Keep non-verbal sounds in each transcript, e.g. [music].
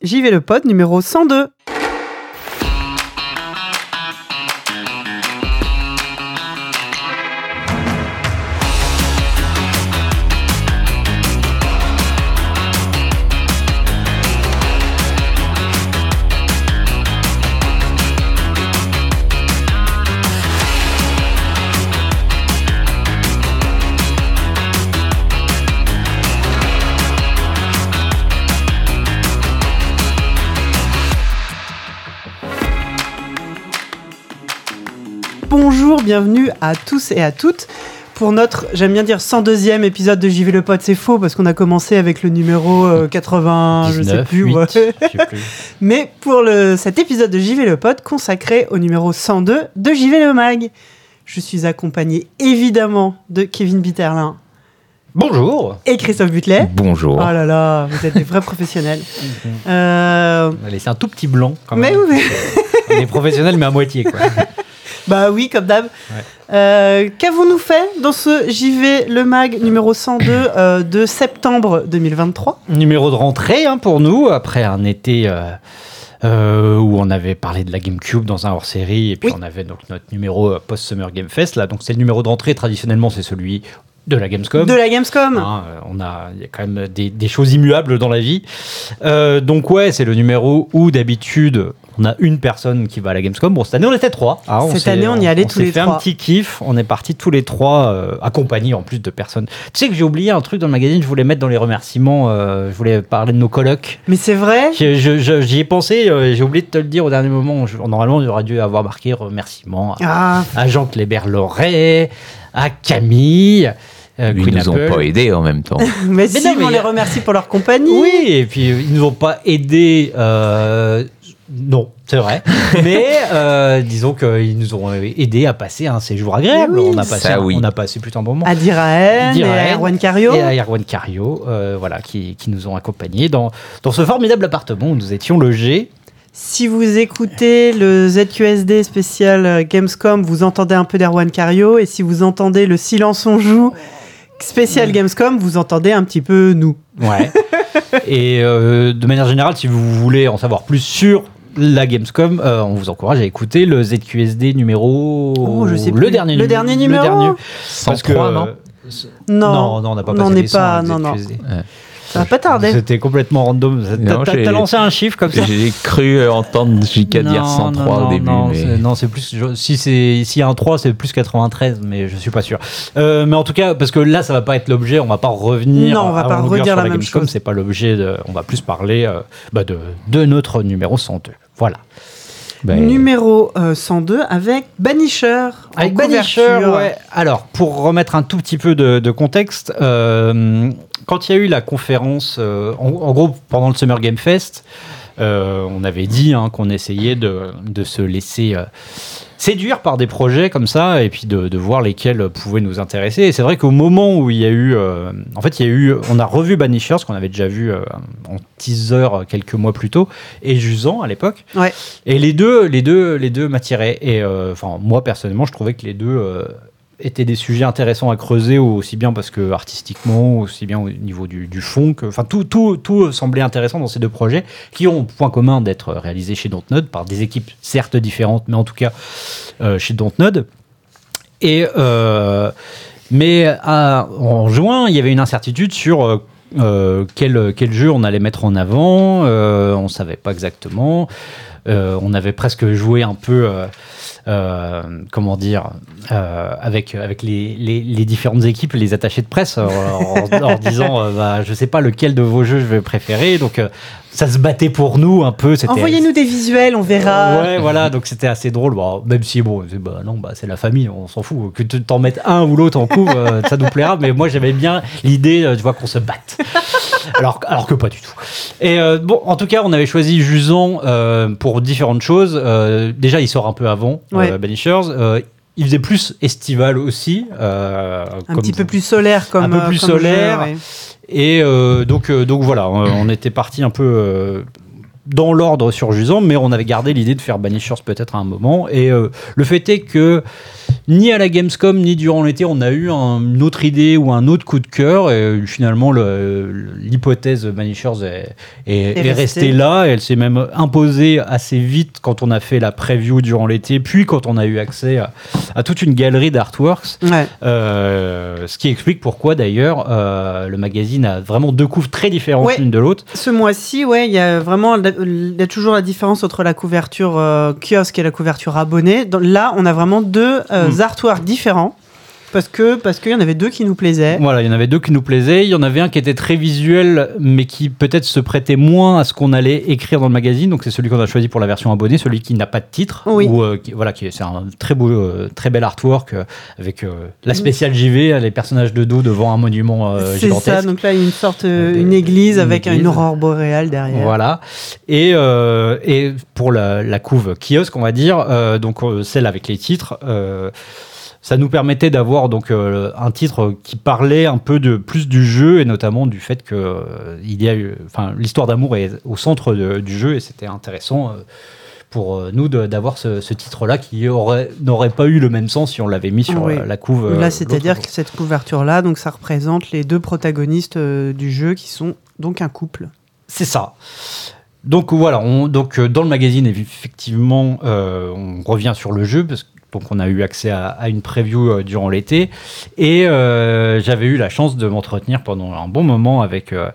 J'y vais le pod numéro 102. Bienvenue à tous et à toutes pour notre, j'aime bien dire 102e épisode de JV le Pod, c'est faux parce qu'on a commencé avec le numéro euh, 80, je sais 19, plus. 8, ouais. je sais plus. [laughs] Mais pour le, cet épisode de JV le Pod consacré au numéro 102 de JV le Mag, je suis accompagné évidemment de Kevin Bitterlin Bonjour. et Christophe Butlet. Bonjour. Oh là là, vous êtes des vrais professionnels. [laughs] Euh, On a laissé un tout petit blanc quand mais même. oui, On est professionnel mais à moitié quoi. [laughs] [laughs] bah oui, comme d'hab. Euh, Qu'avons-nous fait dans ce JV le Mag numéro 102 euh, de septembre 2023 Numéro de rentrée hein, pour nous après un été euh, où on avait parlé de la GameCube dans un hors-série et puis Oui. on avait donc notre numéro post-Summer Game Fest là. Donc c'est le numéro de rentrée traditionnellement c'est celui de la Gamescom. de la Gamescom. Hein, on a, il y a quand même des, des choses immuables dans la vie. Euh, donc ouais, c'est le numéro où d'habitude on a une personne qui va à la Gamescom. Bon, cette année on était trois. hein, Cette s'est- année, on y allait tous s'est les fait trois. un petit kiff. On est partis tous les trois, euh, accompagnés en plus de personnes. Tu sais que j'ai oublié un truc dans le magazine. Je voulais mettre dans les remerciements. euh, je voulais parler de nos colocs. Mais c'est vrai. J'y ai pensé. euh, j'ai oublié de te le dire au dernier moment. Je- normalement, il aurait dû avoir marqué remerciements à, Ah, à Jean Clébert-Loret, à Camille. euh, Ils nous ont pas aidés en même temps. [laughs] mais, si, non, mais on les remercie pour leur compagnie. Oui, et puis ils nous ont pas aidés. euh, non, c'est vrai. [laughs] Mais euh, disons qu'ils nous ont aidés à passer un séjour agréable. Oui, on, a passé, oui. on a passé plutôt un bon moment. À Diraen, et à Erwan Cario. Et à Erwan Cario, euh, voilà, qui, qui nous ont accompagnés dans, dans ce formidable appartement où nous étions logés. Si vous écoutez le ZQSD spécial euh, Gamescom, vous entendez un peu d'Erwan Cario. Et si vous entendez le Silence on joue spécial Gamescom, vous entendez un petit peu nous. Ouais. [laughs] et euh, de manière générale, si vous voulez en savoir plus sur la Gamescom, euh, on vous encourage à écécouter le ZQSD numéro. Oh, je sais le dernier Le nu- dernier numéro Parce que, 103, non euh, Non, non, non, on n'a pas passé les 100 pas- avec non, non. ZQSD. ça va pas tarder. C'était complètement random. T'as- lancé un chiffre comme ça J'ai cru entendre JK dire Non, 103 non, au non, début. Non, mais... c'est- non, c'est plus. je- Si c'est s'il y a un 3, c'est plus 93, mais je suis pas sûr. Euh, mais en tout cas, parce que là, ça va pas être l'objet. On va pas revenir. Non, on va à pas redire sur la la même Gamescom, chose. C'est pas l'objet. De, on va plus parler euh, bah, de, de notre numéro 102. Voilà. Ben, Numéro euh, 102 avec Banisher. Avec. Banisher, ouais. Alors, pour remettre un tout petit peu de, de contexte, euh, quand il y a eu la conférence, euh, en, en gros, pendant le Summer Game Fest, euh, on avait dit hein, qu'on essayait de, de se laisser euh, séduire par des projets comme ça et puis de, de voir lesquels pouvaient nous intéresser. Et c'est vrai qu'au moment où il y a eu, euh, en fait, il y a eu, on a revu Banisher, ce qu'on avait déjà vu euh, en teaser quelques mois plus tôt, et Jusant à l'époque. Ouais. Et les deux, les deux, les deux m'attiraient. Et euh, moi personnellement, je trouvais que les deux euh, étaient des sujets intéressants à creuser, aussi bien parce que artistiquement, aussi bien au niveau du, du fond, enfin, tout, tout, tout semblait intéressant dans ces deux projets, qui ont point commun d'être réalisés chez Dontnod par des équipes certes différentes, mais en tout cas euh, chez Dontnod. Et euh, mais en juin, il y avait une incertitude sur euh, euh, quel, quel jeu on allait mettre en avant. On savait pas exactement. On avait presque joué un peu, comment dire, euh, avec, avec les, les- les différentes équipes, les attachés de presse, euh, en, disant, euh, bah, je sais pas lequel de vos jeux je vais préférer. Donc, euh, ça se battait pour nous un peu. Envoyez-nous des visuels, on verra. Ouais, voilà, donc c'était assez drôle. Bon, même si, bon, c'est- bah, non, bah, c'est la famille, on s'en fout. Que tu t'en mettes un ou l'autre en couve, euh, ça nous plaira. Mais moi, j'aimais bien l'idée, euh, tu vois, qu'on se batte. Alors, alors que pas du tout. Et euh, bon, en tout cas, on avait choisi Jusant euh, pour différentes choses. Euh, déjà, il sort un peu avant, Ouais. euh, Banishers. Euh, il faisait plus estival aussi. euh, Un comme- petit peu plus solaire comme Un peu plus comme jeu, solaire. ouais. et euh, donc, donc voilà, on, on était parti un peu euh, dans l'ordre sur Jusant, mais on avait gardé l'idée de faire Banishers peut-être à un moment. Et euh, le fait est que ni à la Gamescom ni durant l'été on a eu un- une autre idée ou un autre coup de cœur. Et finalement, le- l'hypothèse Manishers est, est- Est est restée. là. Elle s'est même imposée assez vite quand on a fait la preview durant l'été, puis quand on a eu accès à, à toute une galerie d'artworks. Ouais. Euh, ce qui explique pourquoi d'ailleurs euh, le magazine a vraiment deux couves très différentes Ouais. l'une de l'autre. Ce mois-ci, ouais, il y a vraiment il y a toujours la différence entre la couverture euh, kiosque et la couverture abonné. Dans- là, on a vraiment deux euh, Hmm. artworks différents parce que parce qu'il y en avait deux qui nous plaisaient. Voilà, il y en avait deux qui nous plaisaient. Il y en avait un qui était très visuel, mais qui peut-être se prêtait moins à ce qu'on allait écrire dans le magazine. Donc c'est celui qu'on a choisi pour la version abonnée, celui qui n'a pas de titre. Oui. Ou, euh, qui- voilà, qui c'est un très beau, euh, très bel artwork euh, avec la spéciale JV, les personnages de dos devant un monument euh, C'est gigantesque. ça. Donc là, il y a une sorte une église une avec église. une aurore boréale derrière. Voilà. Et, et pour la, la couve kiosque, on va dire, donc celle avec les titres, ça nous permettait d'avoir donc euh, un titre qui parlait un peu de plus du jeu et notamment du fait que euh, il y a eu, enfin, l'histoire d'amour est au centre de- du jeu et c'était intéressant. euh, pour nous d'avoir ce, ce titre-là qui aurait n'aurait pas eu le même sens si on l'avait mis sur Oui. la couve. Là, c'est-à-dire que cette couverture-là, donc ça représente les deux protagonistes du jeu qui sont donc un couple. C'est ça. Donc voilà, on, donc dans le magazine effectivement, euh, on revient sur le jeu parce que donc on a eu accès à, à une preview euh, durant l'été et euh, j'avais eu la chance de m'entretenir pendant un bon moment avec euh,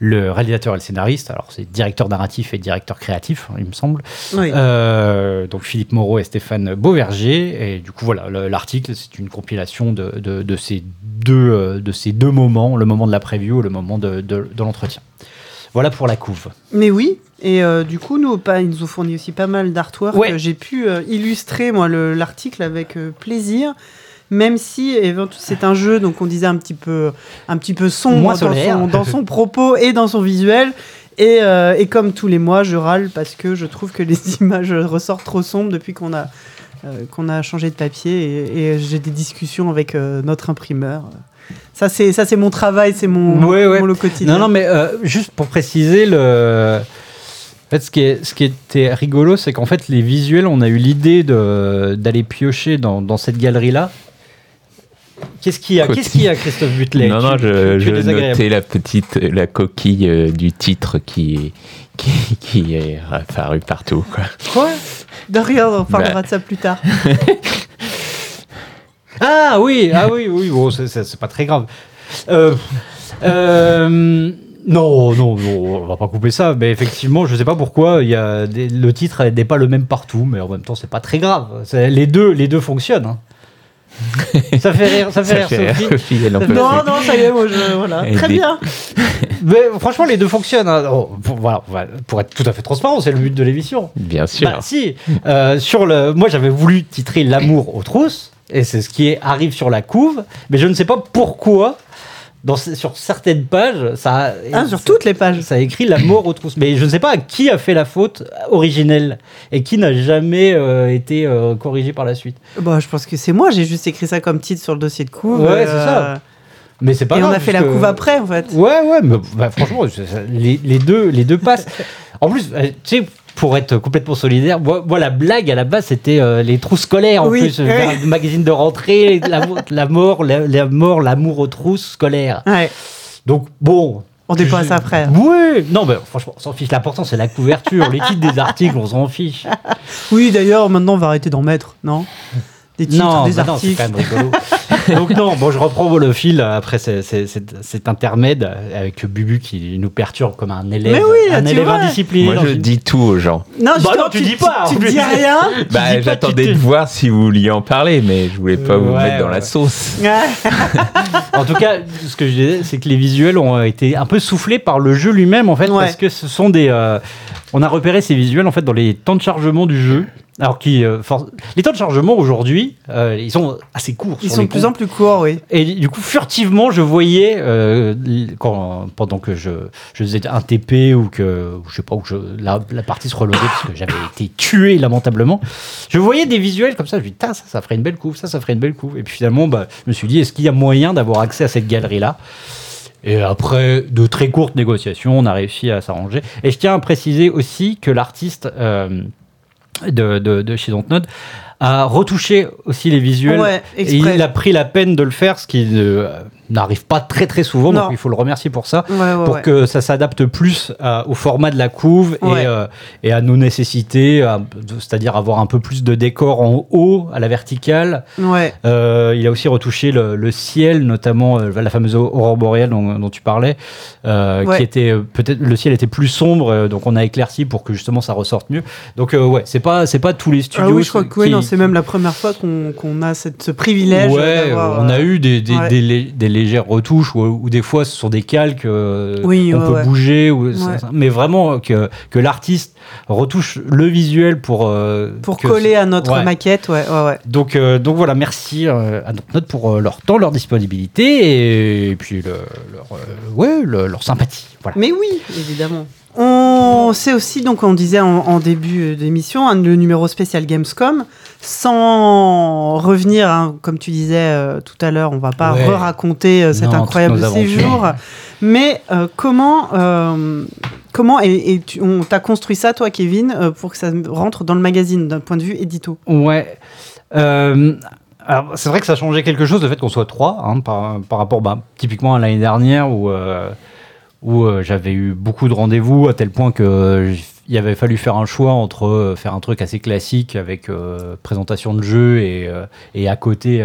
le réalisateur et le scénariste. Alors c'est directeur narratif et directeur créatif, hein, il me semble. Oui. Euh, donc Philippe Moreau et Stéphane Beauverger. Et du coup, voilà, le- l'article, c'est une compilation de, de- de ces deux, de ces deux moments, le moment de la preview et le moment de l'entretien. Voilà pour la couve. Mais oui, et euh, du coup, nous, pas, ils nous ont fourni aussi pas mal d'artwork. Ouais. J'ai pu euh, illustrer, moi, le- l'article avec euh, plaisir. Même si c'est un jeu, donc on disait un petit peu, un petit peu sombre dans son, dans son [laughs] propos et dans son visuel. Et, et comme tous les mois, je râle parce que je trouve que les [laughs] images ressortent trop sombres depuis qu'on a, qu'on a changé de papier. Et, et j'ai des discussions avec notre imprimeur. Ça, c'est mon travail, c'est mon, Ouais, ouais. mon quotidien. Non, non, mais juste pour préciser, le... en fait, ce, qui est, ce qui était rigolo, c'est qu'en fait, les visuels, on a eu l'idée d'aller piocher dans, dans cette galerie-là. Qu'est-ce qu'il y a, Qu'est-ce qu'il y a, Christophe Butlet non, non, Tu- je, tu- tu je notais la petite, la coquille euh, du titre qui, qui, qui est apparue partout. Quoi. Quoi? De rien, on parlera Bah. de ça plus tard. [laughs] Ah oui, ah oui, oui, bon, c'est pas très grave. Euh, euh, non, non, non, on va pas couper ça, mais effectivement, je sais pas pourquoi il y a des- le titre n'est pas le même partout, mais en même temps, c'est pas très grave. Les deux, les deux fonctionnent. hein. [laughs] ça fait rire, ça fait Ça fait rire, rire, Sophie. Fait- Non, non, ça y est, moi, je, voilà. Et Très des- bien. [laughs] Mais franchement, les deux fonctionnent. hein. Oh, pour, voilà, voilà, pour être tout à fait transparent, c'est le but de l'émission. Bien sûr. Bah, si. Euh, sur le, moi, j'avais voulu titrer L'amour aux trousses, et c'est ce qui est- arrive sur la couve, mais je ne sais pas pourquoi, dans, sur certaines pages, ça, Ah, sur toutes les pages. ça a écrit L'amour aux trousses. Mais je ne sais pas qui a fait la faute originelle et qui n'a jamais euh, été euh, corrigé par la suite. Bah, je pense que c'est moi, j'ai juste écrit ça comme titre sur le dossier de couve. Ouais, c'est ça. Mais c'est pas Et on a fait la couve après, en fait. Ouais, ouais, mais bah, franchement, les deux, les deux passent. [laughs] En plus, euh, tu sais, pour être complètement solidaire, moi, moi, la blague à la base, c'était euh, les trous scolaires. En Oui, plus, oui. un magazine de rentrée, la, la mort, la, la mort, l'amour aux trousses scolaires. Ouais, Donc, bon. on dépasse après. Oui, non, mais franchement, on s'en fiche. L'important, c'est la couverture. les titres des articles, on s'en fiche. Oui, d'ailleurs, maintenant, on va arrêter d'en mettre, non? Des titres, non, des bah non, c'est articles. quand même rigolo. Donc non, bon, je reprends le fil après c'est- c'est- c'est- cet intermède avec Bubu qui nous perturbe comme un élève, Mais oui, un tu élève vois. indiscipliné. Moi, je une- dis tout aux gens. Non, Bah non, tu dis pas, Tu, dis rien. [laughs] Bah, dis pas, j'attendais tu te- de voir si vous vouliez en parler, mais je voulais pas vous Ouais, mettre dans ouais. la sauce. En tout cas, ce que je disais, c'est que les visuels ont été un peu soufflés par le jeu lui-même, en fait, Ouais. parce que ce sont des. euh, on a repéré ces visuels en fait dans les temps de chargement du jeu. Alors qui, euh, for- les temps de chargement aujourd'hui, euh, ils sont assez courts. Ils sur sont de plus en plus courts, oui. Et du coup, furtivement, je voyais, euh, quand, pendant que je, je faisais un TP ou que, je sais pas, où je, la, la partie se reloadait parce que j'avais été tué lamentablement, je voyais des visuels comme ça. Je me dis, ça, ça ferait une belle couve, ça, ça ferait une belle couve. Et puis finalement, bah, je me suis dit, est-ce qu'il y a moyen d'avoir accès à cette galerie-là? Et après de très courtes négociations, on a réussi à s'arranger. Et je tiens à préciser aussi que l'artiste euh, de, de, de chez Dontnod, a retouché aussi les visuels. Ouais, et il a pris la peine de le faire, ce qui euh, n'arrive pas très très souvent, Non. donc il faut le remercier pour ça. Ouais, ouais, pour ouais. que ça s'adapte plus à- au format de la couve et, euh, et à nos nécessités, c'est-à-dire avoir un peu plus de décor en haut, à la verticale. Euh, il a aussi retouché le, le ciel, notamment euh, la fameuse aurore boréale dont, dont tu parlais, qui était peut-être le ciel était plus sombre, donc on a éclairci pour que justement ça ressorte mieux. Donc ouais, c'est pas c'est pas tous les Ah studios. oui, je crois que oui, c'est même la première fois qu'on a cette, ce privilège. On a eu des, des, des légères retouches ou, ou des fois ce sont des calques euh, Oui, on ouais, peut ouais. bouger ou Ouais. mais vraiment que, que l'artiste retouche le visuel pour euh, pour que- coller à notre maquette, ouais, donc euh, donc voilà merci euh, à notre note pour leur temps leur disponibilité et, puis le- leur ouais le- leur sympathie voilà Mais oui, évidemment. On sait aussi, donc on disait en, en début d'émission, un le numéro spécial Gamescom, sans revenir, hein, comme tu disais euh, tout à l'heure, on va pas Ouais. re-raconter euh, cet Non, incroyable séjour, mais euh, comment, comment et, et tu, on t'a construit ça, toi, Kevin, pour que ça rentre dans le magazine d'un point de vue édito? Ouais. Alors, c'est vrai que ça a changé quelque chose, le fait qu'on soit trois, hein, par, par rapport bah, typiquement à l'année dernière où, où euh, j'avais eu beaucoup de rendez-vous à tel point que euh, il avait fallu faire un choix entre euh, faire un truc assez classique avec euh, présentation de jeu et, et à côté.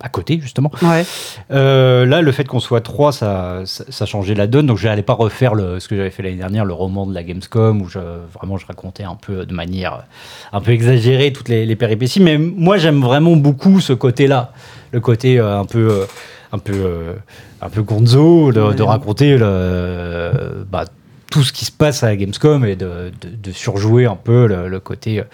à côté justement. Ouais. Euh, là, le fait qu'on soit trois, ça, ça, ça changeait la donne. Donc, je n'allais pas refaire le, ce que j'avais fait l'année dernière, le roman de la Gamescom, où je, vraiment je racontais un peu de manière un peu exagérée toutes les, les péripéties. Mais moi, j'aime vraiment beaucoup ce côté-là, le côté euh, un peu, euh, un peu, euh, un peu gonzo, de, Ouais. de raconter le, bah, tout ce qui se passe à la Gamescom et de, de- de surjouer un peu le, le côté. euh,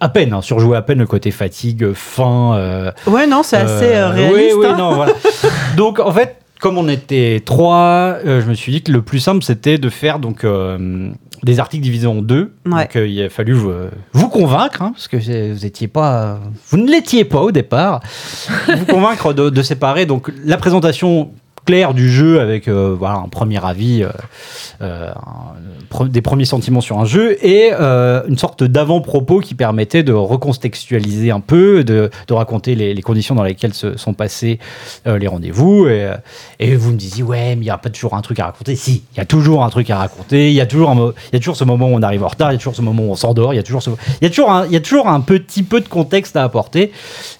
à peine, hein, surjouer à peine le côté fatigue, faim. euh, Ouais, non, c'est assez euh, euh, réaliste. Oui, oui, hein. non, voilà. [laughs] donc, en fait, comme on était trois, euh, je me suis dit que le plus simple, c'était de faire donc euh, des articles divisés en deux. Ouais. Donc, euh, il a fallu vous, convaincre, hein, parce que vous étiez pas, vous ne l'étiez pas au départ, [laughs] vous convaincre de, de séparer donc la présentation claire du jeu avec euh, voilà un premier avis, euh, euh, des premiers sentiments sur un jeu et une sorte d'avant-propos qui permettait de recontextualiser un peu, de, de raconter les, conditions dans lesquelles se sont passés les rendez-vous. Et, et vous me disiez, ouais, mais il n'y a pas toujours un truc à raconter. Si, il y a toujours un truc à raconter. Il y, a toujours y a toujours ce moment où on arrive en retard, il y a toujours ce moment où on s'endort, il y a toujours ce- y un, y a toujours un petit peu de contexte à apporter.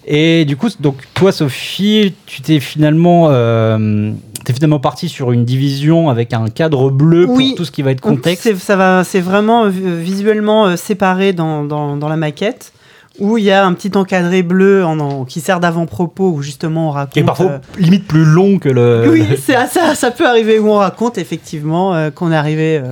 Et du coup, donc toi, Sophie, tu t'es finalement, t'es finalement parti sur une division avec un cadre bleu Oui. pour tout ce qui va être contexte. Ça va, c'est vraiment euh, visuellement euh, séparé dans, dans, dans la maquette où il y a un petit encadré bleu en, en- qui sert d'avant-propos où justement on raconte. est parfois euh, limite plus long que le. oui, [laughs] c'est ça, ça peut arriver où on raconte effectivement euh, qu'on est arrivé euh,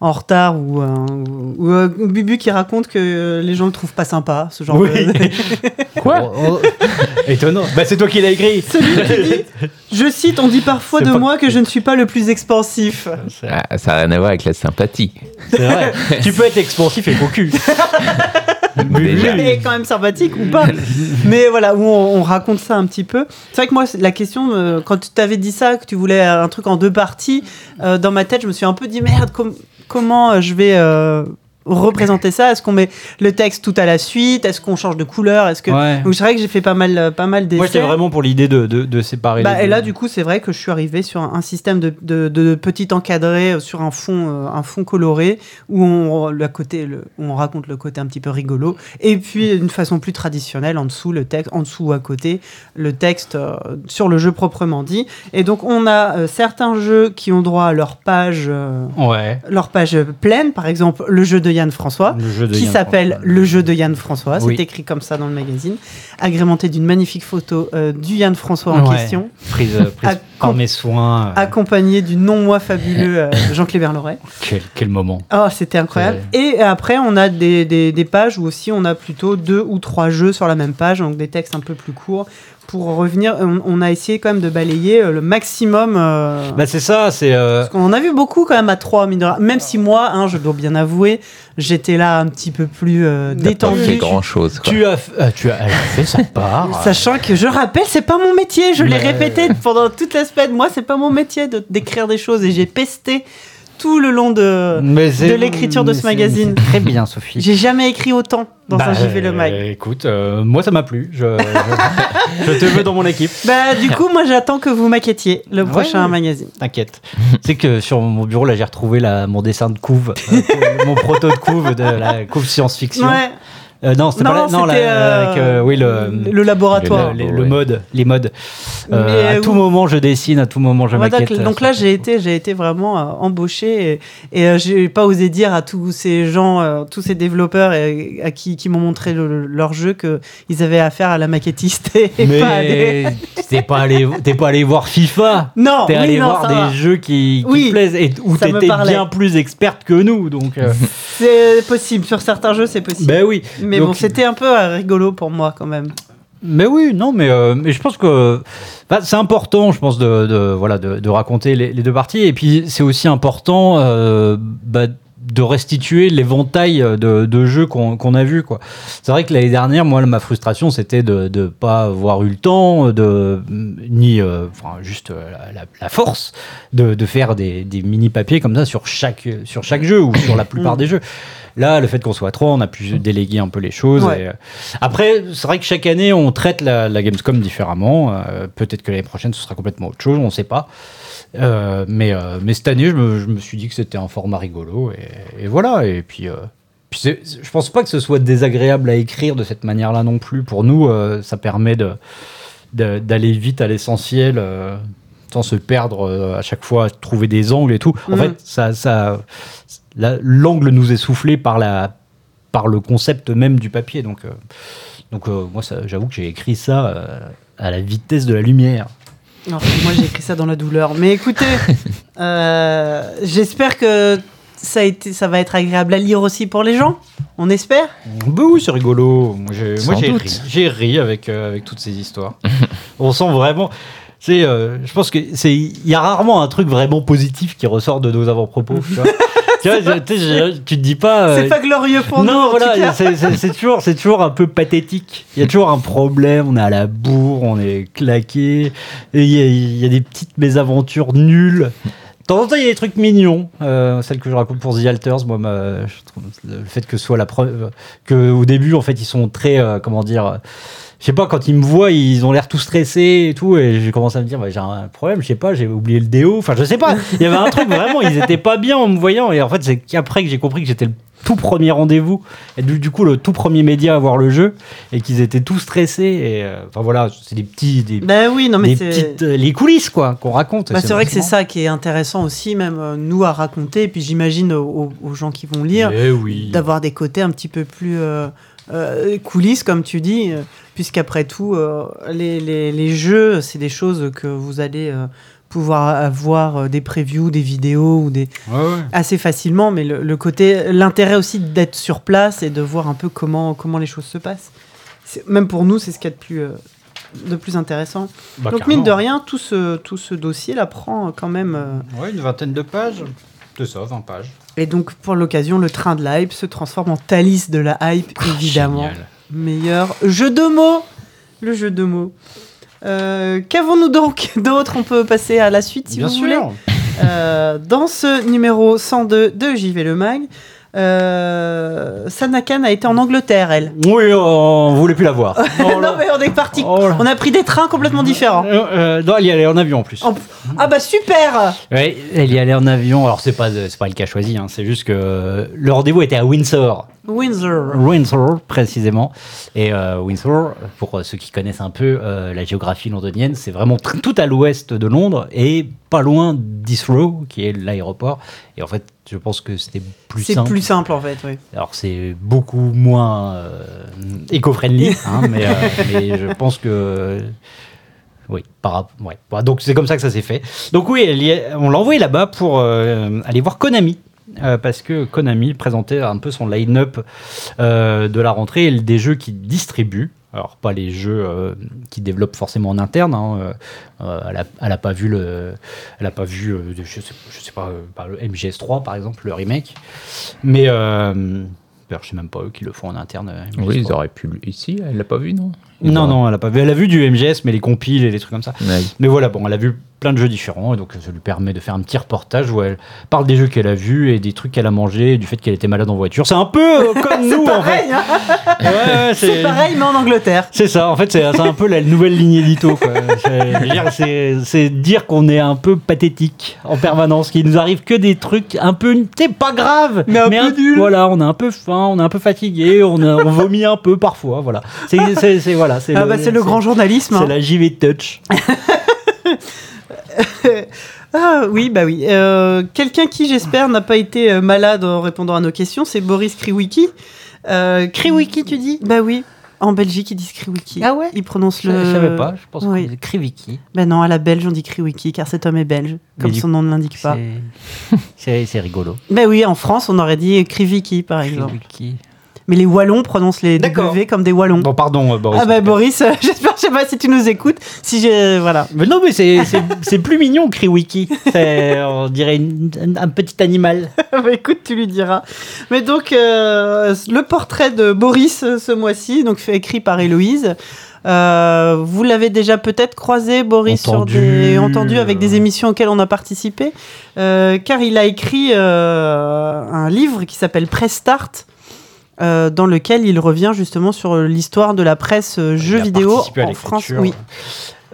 en retard ou, euh, ou, ou, euh, Bubu qui raconte que euh, les gens le trouvent pas sympa, ce genre Oui. de. [laughs] Quoi [laughs] Étonnant. Bah, c'est toi qui l'as écrit. Celui qui dit, [laughs] je cite, on dit parfois de pas- moi que je ne suis pas le plus expansif. Ah, ça n'a rien à voir avec la sympathie. C'est vrai. tu peux être expansif et cocu. Déjà. Il est quand même sympathique ou pas [laughs] Mais voilà, où on, on raconte ça un petit peu. C'est vrai que moi, la question, euh, quand tu t'avais dit ça, que tu voulais un truc en deux parties, euh, dans ma tête, je me suis un peu dit merde, com- comment euh, je vais euh, représenter ça? Est-ce qu'on met le texte tout à la suite? Est-ce qu'on change de couleur? Est-ce que Ouais. Donc c'est vrai que j'ai fait pas mal, euh, pas mal d'essais. Moi, j'étais vraiment pour l'idée de, de, de séparer Bah, les et là, du coup, c'est vrai que je suis arrivé sur un, un système de, de, de petits encadrés euh, sur un fond, euh, un fond coloré où on, le côté, le, où on raconte le côté un petit peu rigolo. Et puis, d'une façon plus traditionnelle, en dessous, le texte, en dessous ou à côté, le texte euh, sur le jeu proprement dit. Et donc, on a euh, certains jeux qui ont droit à leur page, Ouais. leur page pleine. Par exemple, le jeu de Yann François qui s'appelle. Le jeu de Yann François. Oui. C'est écrit comme ça dans le magazine, agrémenté d'une magnifique photo euh, du Yann François en Ouais. question, Prise, euh, prise par mes soins. euh, accompagné du non-moi fabuleux euh, Jean-Cléber Loret. quel, quel moment. Oh, c'était incroyable. Et après, on a des, des, des pages où aussi on a plutôt deux ou trois jeux sur la même page, donc des textes un peu plus courts. Pour revenir, on, on a essayé quand même de balayer euh, le maximum. euh, Bah, c'est ça, c'est. euh, Parce qu'on en a vu beaucoup quand même à trois, mine de rien. Même si moi, hein, je dois bien avouer, j'étais là un petit peu plus euh, T'as pas détendu. fait grand chose. tu as, euh, tu as elle a fait sa part. [laughs] Sachant que je rappelle, c'est pas mon métier. Je l'ai Mais- répété pendant toute la semaine. Moi, c'est pas mon métier de d'écrire des choses et j'ai pesté tout le long de, de l'écriture de ce magazine. Très bien, Sophie. J'ai jamais écrit autant dans Bah, un JV Le Mag. euh, écoute, euh, moi ça m'a plu. Je, je, je te veux dans mon équipe. [laughs] Bah, du coup, moi, j'attends que vous maquettiez le Ouais, prochain ouais. magazine. T'inquiète. c'est que sur mon bureau, là, j'ai retrouvé la, mon dessin de couve, euh, mon proto de couve de la couve science-fiction. Ouais. Euh, non, c'était Non, pas la, non, c'était, euh, avec, euh, oui, le, le laboratoire. le, Le- le ouais. mode, les modes. Euh, à tout moment, je dessine, à tout moment, je maquette. donc là, j'ai été, j'ai été vraiment embauché et, et j'ai pas osé dire à tous ces gens, tous ces développeurs et, à qui, qui m'ont montré le- leur jeu qu'ils avaient affaire à la maquettiste et, et pas à des... Mais [laughs] t'es pas allé, t'es pas allé voir FIFA. [laughs] Non, T'es oui, allé non, voir des va. jeux qui, qui Oui, plaisent et où t'étais bien plus experte que nous, donc. [laughs] C'est possible, sur certains jeux, c'est possible. ben oui. Mais Donc, bon, c'était un peu rigolo pour moi quand même. Mais oui, non, mais, euh, mais je pense que bah, c'est important, je pense, de, de- voilà, de, de raconter les, les deux parties. Et puis, c'est aussi important euh, bah, de restituer l'éventail de, de jeux qu'on a vus. quoi. C'est vrai que l'année dernière, moi, ma frustration, c'était de ne pas avoir eu le temps, de, ni euh, enfin, juste euh, la, la- force de, de faire des, des mini-papiers comme ça sur chaque, sur chaque jeu ou sur la [coughs] plupart Mm. des jeux. Là, le fait qu'on soit trois, on a pu déléguer un peu les choses. Ouais. et, euh, après, c'est vrai que chaque année, on traite la, la Gamescom différemment. Euh, Peut-être que l'année prochaine, ce sera complètement autre chose, on ne sait pas. Euh, mais, euh, mais cette année, je me, je me suis dit que c'était un format rigolo. Et, et voilà. Et puis, euh, puis je pense pas que ce soit désagréable à écrire de cette manière-là non plus. Pour nous, euh, ça permet de de- d'aller vite à l'essentiel sans se perdre à chaque fois, trouver des angles et tout. En Mhm. fait, ça, ça, la- l'angle nous est soufflé par, la, par le concept même du papier. Donc, donc moi, ça- j'avoue que j'ai écrit ça à la vitesse de la lumière. Que moi, j'ai écrit ça dans la douleur. Mais écoutez, [laughs] euh, j'espère que ça, a été, ça va être agréable à lire aussi pour les gens. On espère. Bah oui, c'est rigolo. Moi, j'ai, moi, ri. J'ai ri avec, euh, avec toutes ces histoires. [laughs] On sent vraiment. C'est, euh, je pense que c'est, il y a rarement un truc vraiment positif qui ressort de nos avant-propos. tu vois. [laughs] Tu vois, je- tu te dis pas. euh, C'est pas glorieux pour nous. non, en tout voilà, c'est, toujours, c'est toujours un peu pathétique. Il y a toujours un problème, on est à la bourre, on est claqué, y il y a des petites mésaventures nulles. Temps en temps, il y a des trucs mignons. Euh, celle que je raconte pour The Alters, moi, le fait que ce soit la preuve que au début, en fait, ils sont très, euh, comment dire, je sais pas, quand ils me voient, ils ont l'air tout stressés et tout, et j'ai commencé à me dire, bah, j'ai un problème, je sais pas, j'ai oublié le déo, enfin, je sais pas, il y avait un truc vraiment, ils étaient pas bien en me voyant, et en fait, c'est qu'après que j'ai compris que j'étais le tout premier rendez-vous, et du, du coup, le tout premier média à voir le jeu, et qu'ils étaient tous stressés, et euh, enfin voilà, c'est des petits, des, Ben oui, non mais des c'est. petites, euh, les coulisses, quoi, qu'on raconte. Bah, c'est vrai que c'est ça qui est intéressant aussi, même euh, nous à raconter, et puis j'imagine aux, aux gens qui vont lire, Mais oui. d'avoir des côtés un petit peu plus euh, euh, coulisses, comme tu dis, euh, puisqu'après tout, euh, les, les- les jeux, c'est des choses que vous allez euh, pouvoir avoir euh, des previews, des vidéos ou des Ouais, ouais. assez facilement, mais le, le côté, l'intérêt aussi d'être sur place et de voir un peu comment comment les choses se passent. Même pour nous, c'est ce qu'il y a de plus euh, de plus intéressant. Bah, Donc carrément. mine de rien, tout ce tout ce dossier là prend quand même. euh, Ouais, une vingtaine de pages. C'est ça, 20 pages. Et donc, pour l'occasion, le train de la hype se transforme en Thalys de la hype, évidemment. Génial. Meilleur jeu de mots. Le jeu de mots. Euh, Qu'avons-nous donc [laughs] d'autre On peut passer à la suite si Bien vous sûr. voulez. Euh, dans ce numéro 102 de JV Le Mag, euh, Sanakan a été en Angleterre, elle. Oui, on voulait plus la voir. Oh [laughs] là. non, mais on est parti. Oh là. On a pris des trains complètement différents. Euh, euh, non, elle y allait en avion en plus. En- Ah bah super Ouais, elle y allait en avion. Alors c'est pas c'est pas le cas choisi. hein. C'est juste que euh, le rendez-vous était à Windsor, Windsor. Windsor précisément. Et euh, Windsor, pour ceux qui connaissent un peu euh, la géographie londonienne, c'est vraiment tout à l'ouest de Londres et pas loin d'Heathrow, qui est l'aéroport. Et en fait, je pense que c'était plus C'est simple. plus simple en fait, oui. Alors c'est beaucoup moins euh, éco-friendly, hein, mais, euh, [laughs] mais je pense que oui, par ouais. Donc c'est comme ça que ça s'est fait. Donc oui, on l'a envoyé là-bas pour euh, aller voir Konami. Euh, parce que Konami présentait un peu son line-up euh, de la rentrée et des jeux qu'il distribue. Alors pas les jeux euh, qu'il développe forcément en interne. hein, euh, elle, a, elle a pas vu le, elle a pas vu, je sais, pas, par le MGS3 par exemple, le remake. Mais je sais même pas eux qui le font en interne. Oui, MGS3. ils auraient pu. Ici, elle l'a pas vu, non? Non, non, elle a pas vu. Elle a vu du MGS, mais les compiles et les trucs comme ça. Ouais. Mais voilà, bon, elle a vu plein de jeux différents. Et donc, ça lui permet de faire un petit reportage où elle parle des jeux qu'elle a vus et des trucs qu'elle a mangés, et du fait qu'elle était malade en voiture. C'est un peu euh, [laughs] comme nous, en fait. hein. Ouais, ouais, c'est pareil, mais en Angleterre. C'est ça, en fait, c'est un peu la nouvelle ligne édito. [laughs] C'est- dire, qu'on est un peu pathétique en permanence, qu'il nous arrive que des trucs un peu, c'est pas grave, Mais un peu nuls. Voilà, on est un peu faim, on est un peu fatigué, on, a- on vomit un peu parfois, voilà. C'est voilà, c'est Ah bah, c'est le grand journalisme. c'est hein. la JV Touch. [laughs] Ah oui, bah oui. Euh, Quelqu'un qui, j'espère, n'a pas été euh, malade en répondant à nos questions, c'est Boris Kriwiki. Euh, Kriwiki, tu dis? Bah oui. En Belgique, ils disent Kriwiki. Ah ouais? Ils prononcent le. je savais pas, je pense Oui. qu'on disait Kriviki. Ben non, à la belge, on dit Kriwiki, car cet homme est belge, comme son nom ne l'indique pas. C'est- [laughs] rigolo. Ben oui, en France, on aurait dit Kriviki, par exemple. Kriviki. Mais les Wallons prononcent les. W comme des Wallons. Bon, pardon, euh, Boris. ah ben Boris, euh, [laughs] j'espère, je sais pas si tu nous écoutes, si j'ai... Voilà. Mais non, mais c'est- c'est c'est plus mignon, Kriwiki. C'est- On dirait une- un, un petit animal. [laughs] bah écoute, tu lui diras. Mais donc, euh, le portrait de Boris ce mois-ci, donc fait écrit par Héloïse. Euh, vous l'avez déjà peut-être croisé, Boris, Entendu, sur des, entendu avec des émissions auxquelles on a participé, euh, car il a écrit euh, un livre qui s'appelle Press Start. Euh, dans lequel il revient justement sur l'histoire de la presse euh, jeux vidéo en France. Oui.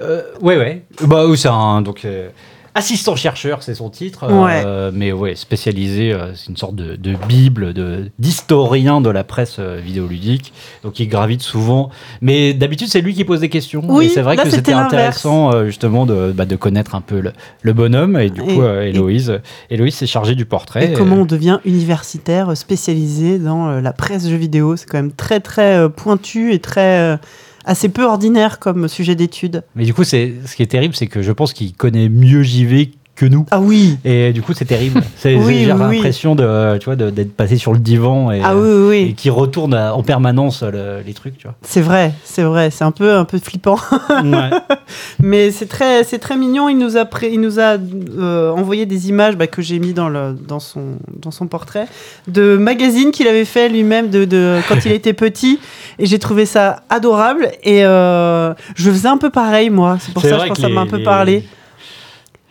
Euh, ouais, ouais. Bah, oui, c'est un. Donc. euh, Assistant chercheur, c'est son titre, euh, mais ouais, spécialisé, euh, c'est une sorte de, de bible, de d'historien de la presse euh, vidéoludique, donc il gravite souvent. Mais d'habitude, c'est lui qui pose des questions. Oui, et c'est vrai là, que c'était intéressant justement de, bah, de connaître un peu le, le bonhomme. Et du Et- coup, et- Héloïse, Héloïse s'est chargée du portrait. Et comment on devient universitaire spécialisé dans la presse jeux vidéo. C'est quand même très très pointu et très assez peu ordinaire comme sujet d'étude. Mais du coup, c'est ce qui est terrible, c'est que je pense qu'il connaît mieux JV que nous. Ah oui. Et du coup, c'est terrible. [laughs] C'est Oui, oui, l'impression de, tu vois, de- d'être passé sur le divan et, Ah oui, et qui retourne à- en permanence le- les trucs, tu vois. C'est vrai, c'est vrai. C'est un peu un peu flippant, Ouais. [laughs] mais c'est très c'est très mignon. Il nous a pré- il nous a euh, envoyé des images bah, que j'ai mis dans le dans son dans son portrait de magazines qu'il avait fait lui-même de, de quand il [laughs] était petit. Et j'ai trouvé ça adorable. Et euh, je faisais un peu pareil moi. C'est pour C'est ça vrai je pense que que ça m'a un peu les- parlé.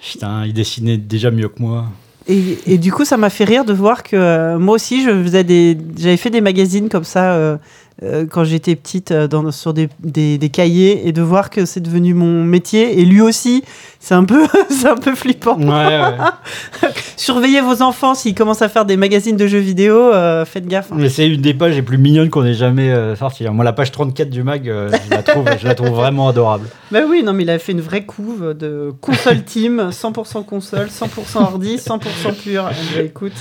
Putain, il dessinait déjà mieux que moi. Et, du coup, ça m'a fait rire de voir que euh, moi aussi, j'avais fait des magazines comme ça euh, euh, quand j'étais petite euh, dans, sur des, des, des cahiers et de voir que c'est devenu mon métier. Et lui aussi, c'est un peu, [laughs] c'est un peu flippant. Ouais, ouais. [laughs] Surveillez vos enfants s'ils commencent à faire des magazines de jeux vidéo, euh, faites gaffe. hein. Mais c'est une des pages les plus mignonnes qu'on ait jamais sorties. Moi, la page 34 du mag, je, la trouve, je la trouve vraiment adorable. [laughs] Bah oui, non, mais il a fait une vraie couve de console team, 100% console, 100% ordi, 100% pur. Ben, écoute,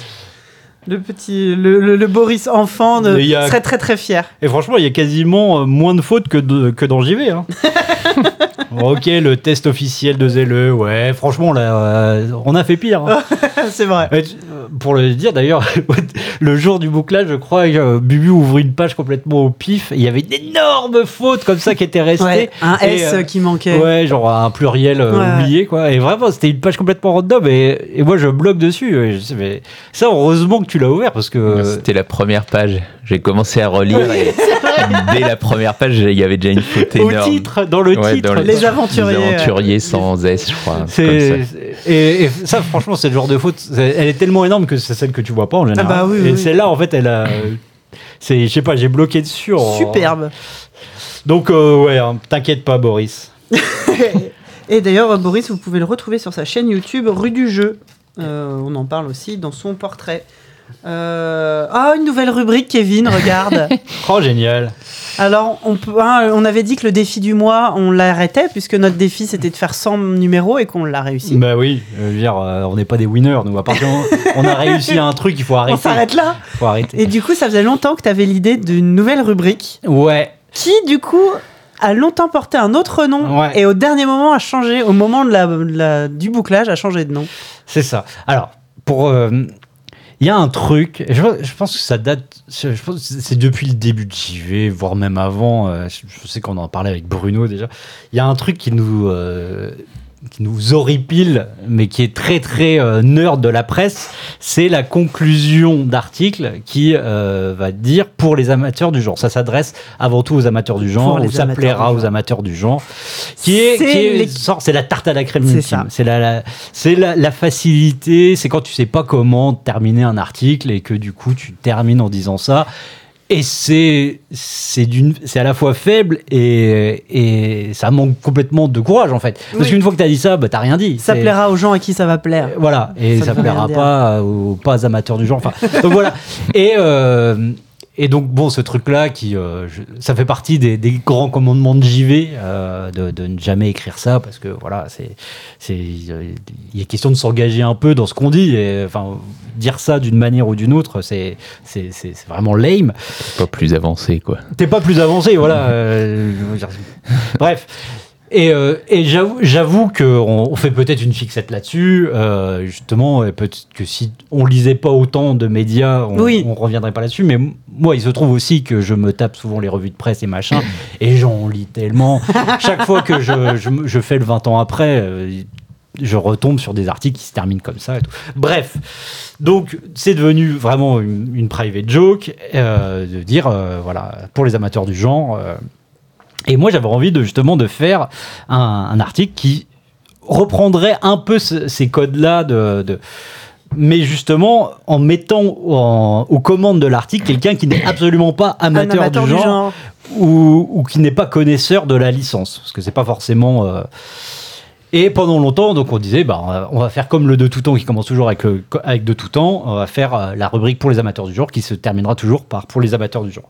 le petit, le, le- le Boris enfant de- a- serait très très fier. Et franchement, il y a quasiment euh, moins de fautes que, de- que dans JV. Hein. [laughs] ok, le test officiel de Zelle, ouais, franchement, là, euh, on a fait pire. hein. [laughs] c'est vrai. Euh, Pour le dire d'ailleurs, [laughs] le jour du bouclage, je crois, euh, Bubu ouvre une page complètement au pif. Il y avait une énorme faute comme ça qui était restée. Ouais, un Et, S euh, qui manquait. Ouais, genre un pluriel Ouais. oublié, quoi. Et vraiment, c'était une page complètement random. Et, et moi, je bloque dessus. Et je sais, mais ça, heureusement que tu l'as ouvert parce que. C'était la première page. J'ai commencé à relire et dès la première page, il y avait déjà une faute au énorme. titre, dans le Ouais, titre. dans Les aventuriers. Les aventuriers sans S, je crois. Ça. et, et ça franchement c'est le genre de faute elle est tellement énorme que c'est celle que tu vois pas en général. Ah bah oui, et oui. celle-là en fait elle a c'est je sais pas j'ai bloqué dessus. en- Superbe. Donc euh, ouais hein, t'inquiète pas Boris. [laughs] Et d'ailleurs, Boris, vous pouvez le retrouver sur sa chaîne YouTube Rue du Jeu. Euh, on en parle aussi dans son portrait. Euh, Ah, une nouvelle rubrique, Kevin, regarde. [laughs] Oh génial. Alors, on, peut, hein, on avait dit que le défi du mois, on l'arrêtait, puisque notre défi, c'était de faire 100 numéros et qu'on l'a réussi. Bah oui, je veux dire euh, on n'est pas des winners nous à partir on a réussi un truc il faut on arrêter. s'arrête là. Faut arrêter. Et du coup, ça faisait longtemps que tu avais l'idée d'une nouvelle rubrique Ouais. qui, du coup, a longtemps porté un autre nom Ouais. et au dernier moment a changé, au moment de la, de la- du bouclage, a changé de nom. C'est ça. Alors, pour. euh, Il y a un truc, je, je pense que ça date, je c'est depuis le début de JV, voire même avant, euh, je, je sais qu'on en parlait avec Bruno déjà. Il y a un truc qui nous, euh, qui nous horripile, mais qui est très très euh, nerd de la presse, c'est la conclusion d'article qui euh, va dire pour les amateurs du genre. Ça s'adresse avant tout aux amateurs du genre, ou ça plaira aux genre. amateurs du genre, qui est, C'est qui est- les- sort- c'est la tarte à la crème C'est ultime. ça. C'est la, la- c'est la, la facilité, c'est quand tu sais pas comment terminer un article et que du coup tu termines en disant ça. Et c'est à la fois faible et, et ça manque complètement de courage en fait. Parce Oui. qu'une fois que tu as dit ça, bah t'as rien dit. Ça plaira aux gens à qui ça va plaire. Voilà, et Ça ça, plaira pas aux pas amateurs du genre. Enfin, donc voilà. Et euh, et donc bon, ce truc-là, qui euh, je- ça fait partie des, des grands commandements de JV euh, de, de ne jamais écrire ça parce que voilà, c'est c'est il est question de s'engager un peu dans ce qu'on dit. Et enfin, dire ça d'une manière ou d'une autre, c'est c'est c'est c'est vraiment lame. Pas plus avancé, quoi. T'es pas plus avancé, voilà. [laughs] euh, Bref. Et, euh, et j'avoue, qu'on on fait peut-être une fixette là-dessus, euh, justement, et peut-être que si on lisait pas autant de médias, on, Oui. on reviendrait pas là-dessus. Mais moi, il se trouve aussi que je me tape souvent les revues de presse et machin, [laughs] et j'en lis tellement. Chaque fois que je, je, me- je fais le 20 ans après, euh, je retombe sur des articles qui se terminent comme ça et tout. Bref, donc c'est devenu vraiment une, une private joke euh, de dire voilà pour les amateurs du genre. Et moi j'avais envie de justement de faire un, un article qui reprendrait un peu ce- ces codes-là de, de- mais justement en mettant en- aux commandes de l'article quelqu'un qui n'est absolument pas amateur, du, genre, Ou, ou qui n'est pas connaisseur de la licence. Parce que c'est pas forcément euh, et pendant longtemps, donc on disait, bah, on va- faire comme le de tout temps qui commence toujours avec, avec de tout temps. On va faire euh, la rubrique pour les amateurs du genre qui se terminera toujours par pour les amateurs du genre.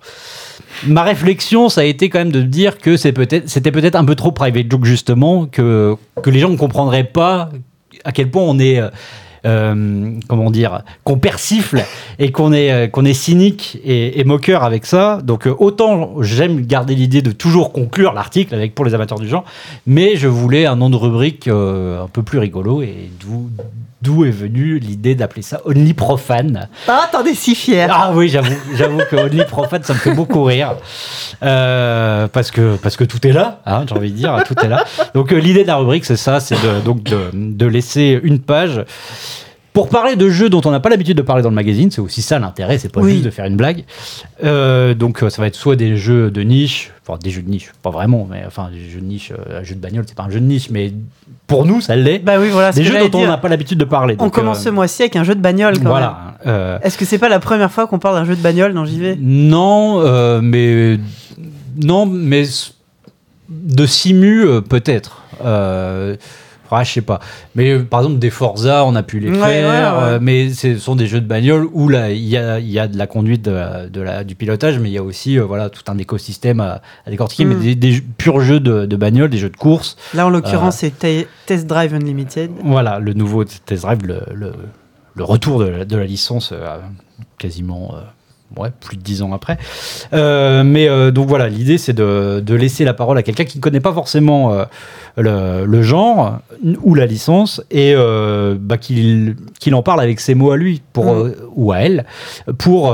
Ma réflexion, ça a été quand même de dire que c'est peut-être, c'était peut-être un peu trop private joke justement, que, que les gens ne comprendraient pas à quel point on est, euh, comment dire, qu'on persifle et qu'on est, euh, est cynique et, moqueur avec ça. Donc euh, autant j'aime garder l'idée de toujours conclure l'article avec pour les amateurs du genre, mais je voulais un nom de rubrique un peu plus rigolo et d'où d'où est venue l'idée d'appeler ça Only Profane. Ah, t'en es si fier. Ah oui, j'avoue, j'avoue que Only Profane, ça me fait beaucoup rire. Euh, parce, que, parce que tout est là, hein, j'ai envie de dire, tout est là. Donc euh, l'idée de la rubrique, c'est ça, c'est de, donc de, de laisser une page pour parler de jeux dont on n'a pas l'habitude de parler dans le magazine. C'est aussi ça l'intérêt, c'est pas Oui. juste de faire une blague. Euh, donc euh, ça va être soit des jeux de niche, enfin des jeux de niche, pas vraiment, mais enfin des jeux de niche, euh, un jeu de bagnole, c'est pas un jeu de niche, mais pour nous, ça l'est. Bah oui, voilà. des jeux dont on n'a pas l'habitude de parler. On Donc, commence euh, ce mois-ci avec un jeu de bagnole quand même. Voilà. euh, Est-ce que c'est pas la première fois qu'on parle d'un jeu de bagnole dans JV Non, mais non, mais de simu euh, peut-être. Ah, je sais pas. Mais euh, par exemple des Forza, on a pu les Ouais, faire, ouais, ouais. euh, mais ce sont des jeux de bagnole où là il y a, il y a de la conduite, de la- de la- du pilotage, mais il y a aussi euh, voilà tout un écosystème à, à décortiquer, Mm. mais des, des jeux- purs jeux de, de bagnole, des jeux de course. Là, en l'occurrence, c'est Te- Test Drive Unlimited. Voilà, le nouveau Test Drive, le, le- le retour de la, de la licence euh, quasiment euh, ouais, plus de dix ans après. Euh, mais euh, donc voilà, l'idée c'est de, de laisser la parole à quelqu'un qui ne connaît pas forcément euh, le, le genre ou la licence et bah, qu'il en parle avec ses mots à lui pour, Mm. ou à elle pour.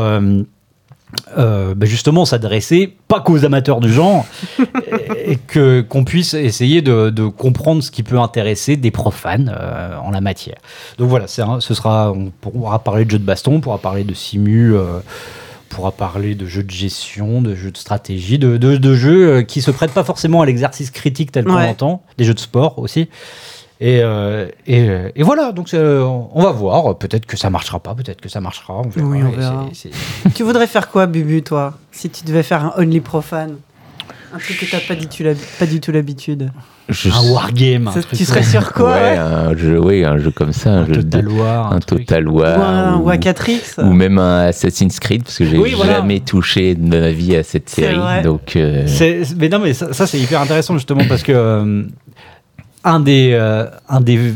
euh, bah, justement s'adresser pas qu'aux amateurs du genre [laughs] et que qu'on puisse essayer de, de comprendre ce qui peut intéresser des profanes euh, en la matière. Donc voilà, un- ce sera, on pourra parler de jeux de baston, on pourra parler de simu, euh, pourra parler de jeux de gestion, de jeux de stratégie, de, de- de jeux euh, qui se prêtent pas forcément à l'exercice critique tel qu'on Ouais. l'entend, des jeux de sport aussi. Et, euh, et, euh, et voilà, donc on va voir. Peut-être que ça marchera pas, peut-être que ça marchera. On verra. Oui, on [laughs] tu voudrais faire quoi, Bubu, toi Si tu devais faire un Only Profane Un truc que t'as pas, du tout l'hab- pas du tout l'habitude. Je- Un wargame. un Ça, truc Tu serais sur quoi ouais, ouais un jeu, ouais, un jeu comme ça, un, un jeu de- Total War. un truc. Total Ou War, un, ou, ou un 4X ou même un Assassin's Creed, parce que j'ai Oui, voilà. jamais touché de ma vie à cette série. vrai. Donc, euh, mais non, mais ça, ça, c'est hyper intéressant justement parce que euh, un des euh, un des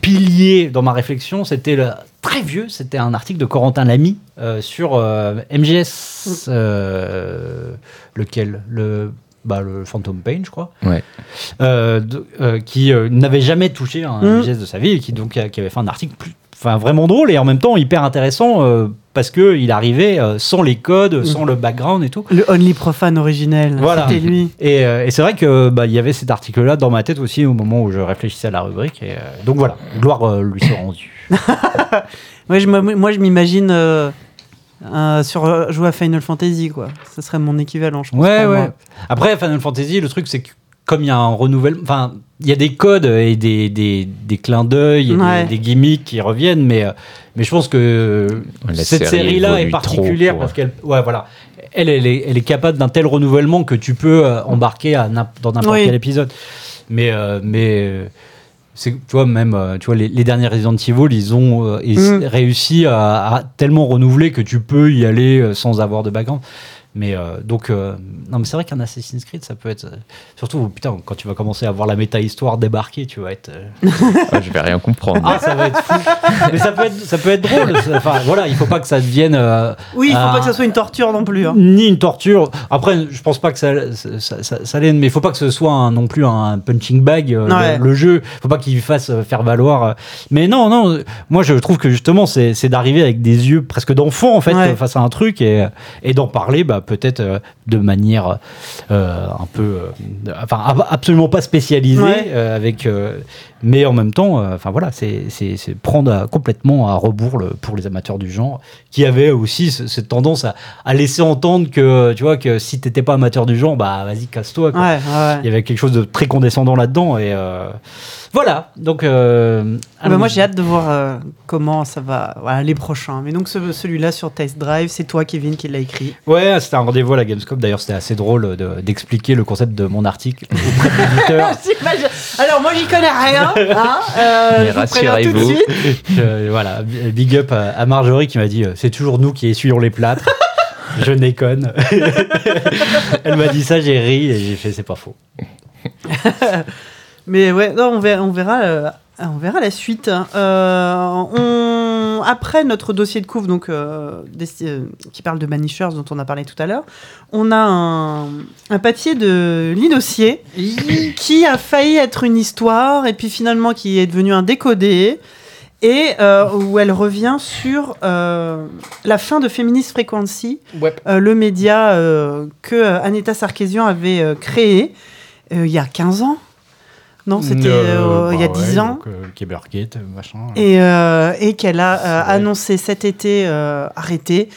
piliers dans ma réflexion, c'était le très vieux, c'était un article de Corentin Lamy euh, sur euh, MGS, euh, lequel? Le bah, le Phantom Pain, je crois, ouais. euh, de- euh, qui euh, n'avait jamais touché un Mm. MGS de sa vie et qui donc qui avait fait un article plus enfin vraiment drôle et en même temps hyper intéressant euh, parce que il arrivait euh, sans les codes, sans le background et tout. Le Only Profane originel, Voilà. c'était lui. Et, euh, et c'est vrai que bah, il y avait cet article-là dans ma tête aussi au moment où je réfléchissais à la rubrique. Et, donc voilà, gloire lui soit rendue. [laughs] Ouais, je, me- moi, je m'imagine euh, sur jouer à Final Fantasy, quoi. Ce serait mon équivalent, je pense. Ouais, ouais. moi. Après, Final Fantasy, le truc, c'est que comme il y a un renouvellement, enfin, il y a des codes et des, des, des clins d'œil et Ouais. des, des gimmicks qui reviennent, mais, euh, mais je pense que La cette série série-là est particulière parce qu'elle, ouais, voilà, elle, elle est, elle est capable d'un tel renouvellement que tu peux euh, embarquer à dans n'importe Oui. quel épisode. Mais, euh, mais c'est, tu vois, même, tu vois, les, les derniers Resident Evil, ils ont euh, ils- Mm. réussi à, à tellement renouveler que tu peux y aller sans avoir de background. Mais euh, donc, euh, non, mais c'est vrai qu'un Assassin's Creed, ça peut être. euh, surtout, putain, quand tu vas commencer à voir la méta-histoire débarquer, tu vas être. euh, [laughs] Ah, je vais rien comprendre. ah, ça va être fou. mais ça peut être, ça peut être drôle. Enfin, voilà, il faut pas que ça devienne. euh, Oui, il faut pas que ça soit une torture non plus. hein. ni une torture. Après, je pense pas que ça, ça, ça, ça l'aide, mais il faut pas que ce soit un- non plus un punching bag, euh, Ouais. le, le jeu. faut pas qu'il fasse faire valoir. Mais non, non, moi je trouve que justement, c'est d'arriver avec des yeux presque d'enfant, en fait, Ouais. face à un truc et, et d'en parler, bah, peut-être euh, de manière euh, un peu. euh, enfin, ab- absolument pas spécialisée, Ouais. avec. Mais en même temps, euh, enfin voilà, c'est prendre à- complètement à rebours le- pour les amateurs du genre, qui avaient aussi ce- cette tendance à, à laisser entendre que, tu vois, que si t'étais pas amateur du genre, bah vas-y, casse-toi. quoi. Ouais, ouais. Il y avait quelque chose de très condescendant là-dedans. Et euh, voilà, donc. euh, Ah bah moi j'ai hâte de voir comment ça va voilà, les prochains. Mais donc ce- celui-là sur Test Drive, c'est toi Kevin qui l'a écrit. Ouais, c'était un rendez-vous à la Gamescom. D'ailleurs, c'était assez drôle de- d'expliquer le concept de mon article auprès de l'éditeur. [laughs] Alors moi j'y connais rien. Hein, euh, tout de rassurez-vous. [laughs] Euh, voilà, big up à, Marjorie qui m'a dit euh, c'est toujours nous qui essuyons les plâtres. Je déconne. [laughs] Elle m'a dit ça, j'ai ri et j'ai fait c'est pas faux. [laughs] Mais ouais, non, on verra, on verra, euh, on verra la suite. hein. Euh, on, après notre dossier de couvre, donc euh, des- euh, qui parle de Banishers dont on a parlé tout à l'heure, on a un, un papier de Lidossier qui a failli être une histoire et puis finalement qui est devenu un décodé. Et euh, où elle revient sur euh, la fin de Feminist Frequency, euh, le média que Aneta Sarkeesian avait créé il y a 15 ans. Non, c'était euh, il y a 10 ans. Donc, euh, machin. Et, euh, et qu'elle a euh, annoncé cet été euh, arrêter.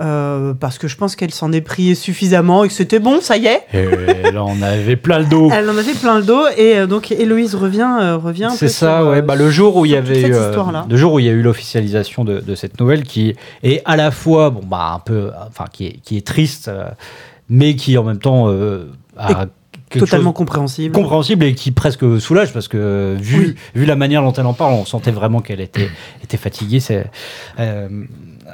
euh, parce que je pense qu'elle s'en est pris suffisamment et que c'était bon, ça y est. Et là, on avait plein le dos. [laughs] Elle en avait plein le dos et euh, donc Héloïse revient, euh, revient. C'est ça, sur, ouais. euh, Bah, le jour où il y avait eu, euh, le jour où il y a eu l'officialisation de, de cette nouvelle qui est à la fois, bon, bah, un peu, enfin, qui est, qui est triste, euh, mais qui en même temps euh, a totalement compréhensible. compréhensible et qui presque soulage parce que vu, Oui. vu la manière dont elle en parle, on sentait vraiment qu'elle était, était fatiguée. C'est euh,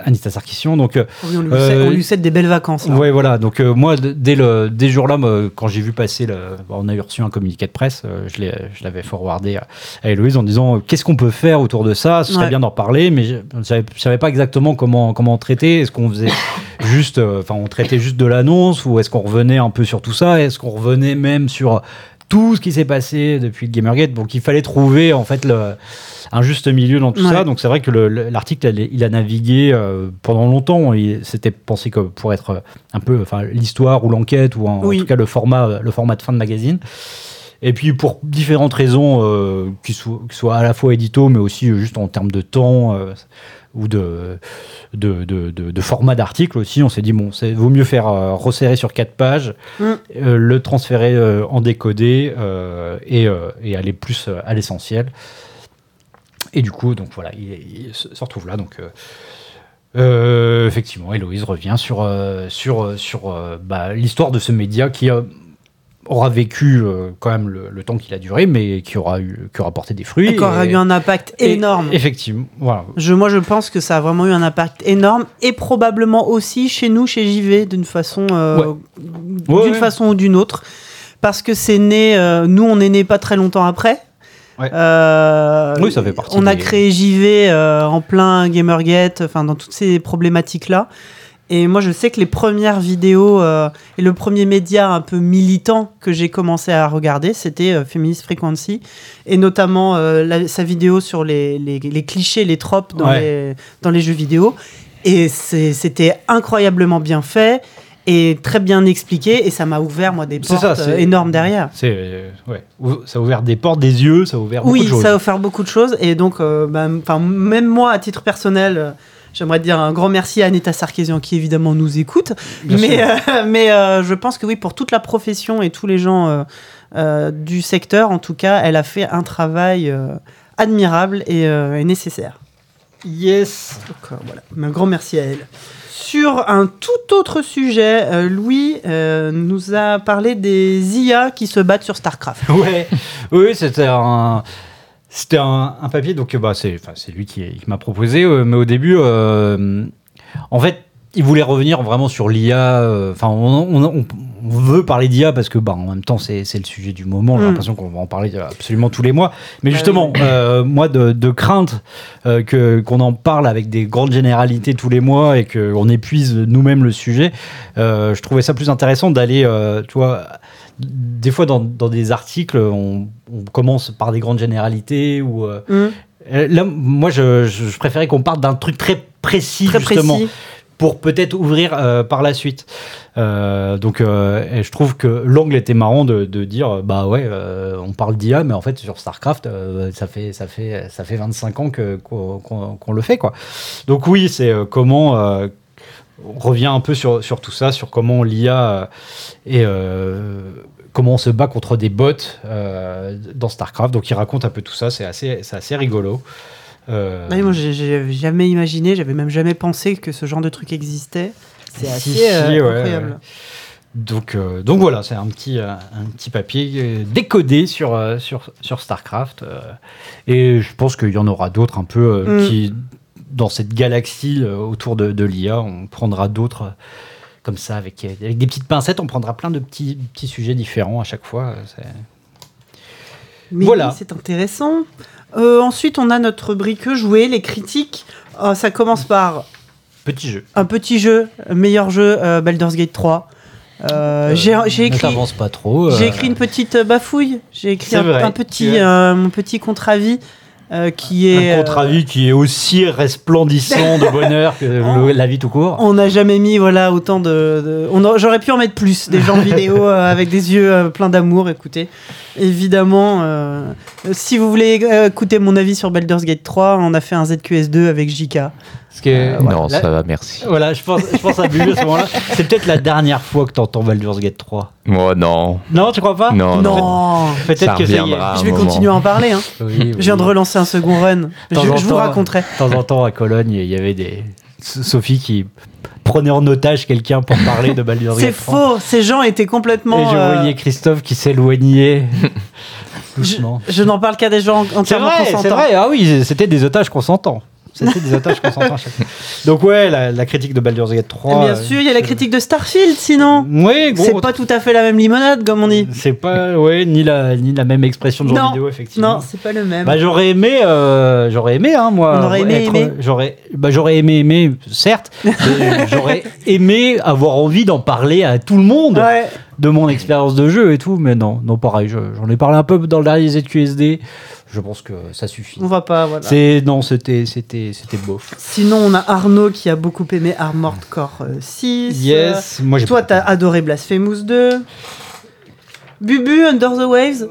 Anita Sarkisian. Donc, euh, Oui, on, lui Euh, souhaite, on lui souhaite des belles vacances. là. Ouais, voilà. Donc euh, moi, dès le dès ce jour-là, moi, quand j'ai vu passer, le, on a eu reçu un communiqué de presse, euh, je l'avais forwardé à, à Héloïse en disant qu'est-ce qu'on peut faire autour de ça? Ce serait Ouais. bien d'en parler, mais je ne savais, savais pas exactement comment comment traiter. Est-ce qu'on faisait [coughs] juste, enfin, on traitait juste de l'annonce ou est-ce qu'on revenait un peu sur tout ça? Est-ce qu'on revenait même sur tout ce qui s'est passé depuis le Gamergate Donc il fallait trouver en fait le un juste milieu dans tout Ouais. ça. Donc c'est vrai que le- le- l'article, il a navigué euh, pendant longtemps. Il s'était pensé que pour être euh, un peu enfin, l'histoire ou l'enquête ou en, tout cas le format, le format de fin de magazine. Et puis pour différentes raisons, euh, qui, soient, à la fois édito, mais aussi euh, juste en termes de temps euh, ou de, de, de, format d'article aussi, on s'est dit, bon, c'est vaut mieux faire euh, resserrer sur quatre pages, Mm. euh, le transférer euh, en décodé et, et aller plus à l'essentiel. Et du coup, donc voilà, il, il se retrouve là. Donc, effectivement, Héloïse revient sur, sur, sur bah, l'histoire de ce média qui aura vécu euh, quand même le, le temps qu'il a duré, mais qui aura, eu, qui aura porté des fruits. Et qui aura Et- eu un impact et- énorme. effectivement, voilà. Je, moi, je pense que ça a vraiment eu un impact énorme et probablement aussi chez nous, chez JV, d'une façon, euh, Ouais, d'une ouais. façon ou d'une autre, parce que c'est né. euh, nous, on est né pas très longtemps après. Oui, ça fait partie On a créé JV en plein Gamergate, enfin dans toutes ces problématiques là. Et moi, je sais que les premières vidéos euh, et le premier média un peu militant que j'ai commencé à regarder, c'était euh, Feminist Frequency, et notamment euh, la- sa vidéo sur les, les- les clichés, les tropes dans, Ouais. les, dans les jeux vidéo. Et c'était incroyablement bien fait et très bien expliqué, et ça m'a ouvert, moi, des portes ça, énormes derrière. C'est ouais, Ou- ça a ouvert des portes, des yeux, ça a ouvert beaucoup Oui, de choses. ça a offert beaucoup de choses. Et donc, bah, même moi, à titre personnel, j'aimerais dire un grand merci à Anita Sarkeesian qui évidemment nous écoute. Bien mais euh, [laughs] mais euh, je pense que oui, pour toute la profession et tous les gens euh, du secteur, en tout cas, elle a fait un travail admirable et, et nécessaire. Yes. Donc, voilà, un grand merci à elle. Sur un tout autre sujet, Louis nous a parlé des IA qui se battent sur StarCraft. Ouais, oui, c'était un, c'était un, papier, donc bah, c'est lui qui, qui m'a proposé, euh, mais au début, euh, en fait, il voulait revenir vraiment sur l'IA. euh, Enfin, on, on- on- on veut parler d'IA parce que, bah, en même temps, c'est, le sujet du moment. J'ai Mm. l'impression qu'on va en parler absolument tous les mois. Mais Bah justement, euh, moi, de, de crainte euh, que qu'on en parle avec des grandes généralités tous les mois et qu'on épuise nous-mêmes le sujet, euh, je trouvais ça plus intéressant d'aller, tu vois, des fois dans, dans des articles, on, on commence par des grandes généralités ou euh, euh, là, moi, je, je- je préférais qu'on parte d'un truc très précis Très justement précis. Pour peut-être ouvrir euh, par la suite. Euh, donc, euh, je trouve que l'angle était marrant de, dire, bah ouais, on parle d'IA, mais en fait sur Starcraft, ça fait ça fait ça fait 25 ans qu'on le fait quoi. Donc oui, c'est comment on revient un peu sur, sur tout ça, sur comment l'IA et comment on se bat contre des bots dans Starcraft. Donc il raconte un peu tout ça, c'est assez assez rigolo. Euh, Ouais, moi, j'ai- j'ai jamais imaginé, j'avais même jamais pensé que ce genre de truc existait. C'est assez si, euh, incroyable. ouais. Donc, euh, donc voilà, c'est un petit, euh, un petit papier décodé sur, sur, sur StarCraft. et je pense qu'il y en aura d'autres un peu Mm. qui, dans cette galaxie autour de, de l'IA, on prendra d'autres comme ça, avec, avec des petites pincettes, on prendra plein de petits, petits sujets différents à chaque fois. Mais Voilà. c'est intéressant. Euh, ensuite, on a notre brique jouer, les critiques. Euh, ça commence par Petit jeu. un petit jeu, meilleur jeu, euh, Baldur's Gate 3. Euh, Euh, j'ai écrit, pas trop. j'ai écrit une petite bafouille. J'ai écrit un, un petit, euh, mon petit contre-avis euh, qui est. un contre-avis qui est aussi resplendissant de bonheur que [laughs] le- la vie tout court. On n'a jamais mis voilà autant de. de- on a- J'aurais pu en mettre plus des gens vidéo [laughs] euh, avec des yeux euh, pleins d'amour. Écoutez, évidemment, euh, si vous voulez euh, écouter mon avis sur Baldur's Gate 3, on a fait un ZQS2 avec JK. Parce que, non, là- ça va, merci. Voilà, je pense, je pense à Bubu à ce moment-là. C'est peut-être la dernière fois que tu entends Baldur's Gate 3. Moi, non. Non, tu crois pas? Non, non. Peut-être que ça y est. je vais moment. continuer à en parler. Hein. Oui, oui. Je viens de relancer un second run. Je, vous raconterai. De temps en temps, à Cologne, il y avait des. Sophie qui prenait en otage quelqu'un pour parler de Baldur's C'est Gate 3. faux. Ces gens étaient complètement. Et je euh, voyais Christophe qui s'éloignait je doucement. je n'en parle qu'à des gens C'est entièrement vrai, c'est consentants. vrai. Ah oui, c'était des otages consentants. C'était des otages consentants. à chaque fois. Donc ouais, la, la critique de Baldur's Gate 3. Bien euh, sûr, il y a la critique de Starfield, sinon. Oui, gros. C'est pas tout à fait la même limonade, comme on dit. C'est pas, ouais, ni la, ni la même expression de jeu Non. vidéo, effectivement. Non, c'est pas le même. Bah, j'aurais aimé, euh, j'aurais aimé, hein, moi. On aurait aimé être-. J'aurais, bah, j'aurais aimé aimer, certes. [laughs] j'aurais aimé avoir envie d'en parler à tout le monde ouais. de mon expérience de jeu et tout, mais non, non, pareil. je- j'en ai parlé un peu dans le dernier ZQSD. Je pense que ça suffit. On va pas, voilà. C'est non, c'était, c'était, c'était bof. Sinon, on a Arnaud qui a beaucoup aimé Armored Core euh, 6. Yes, moi Euh, j'ai. Toi, t'as adoré Blasphemous 2. Bubu, Under the Waves.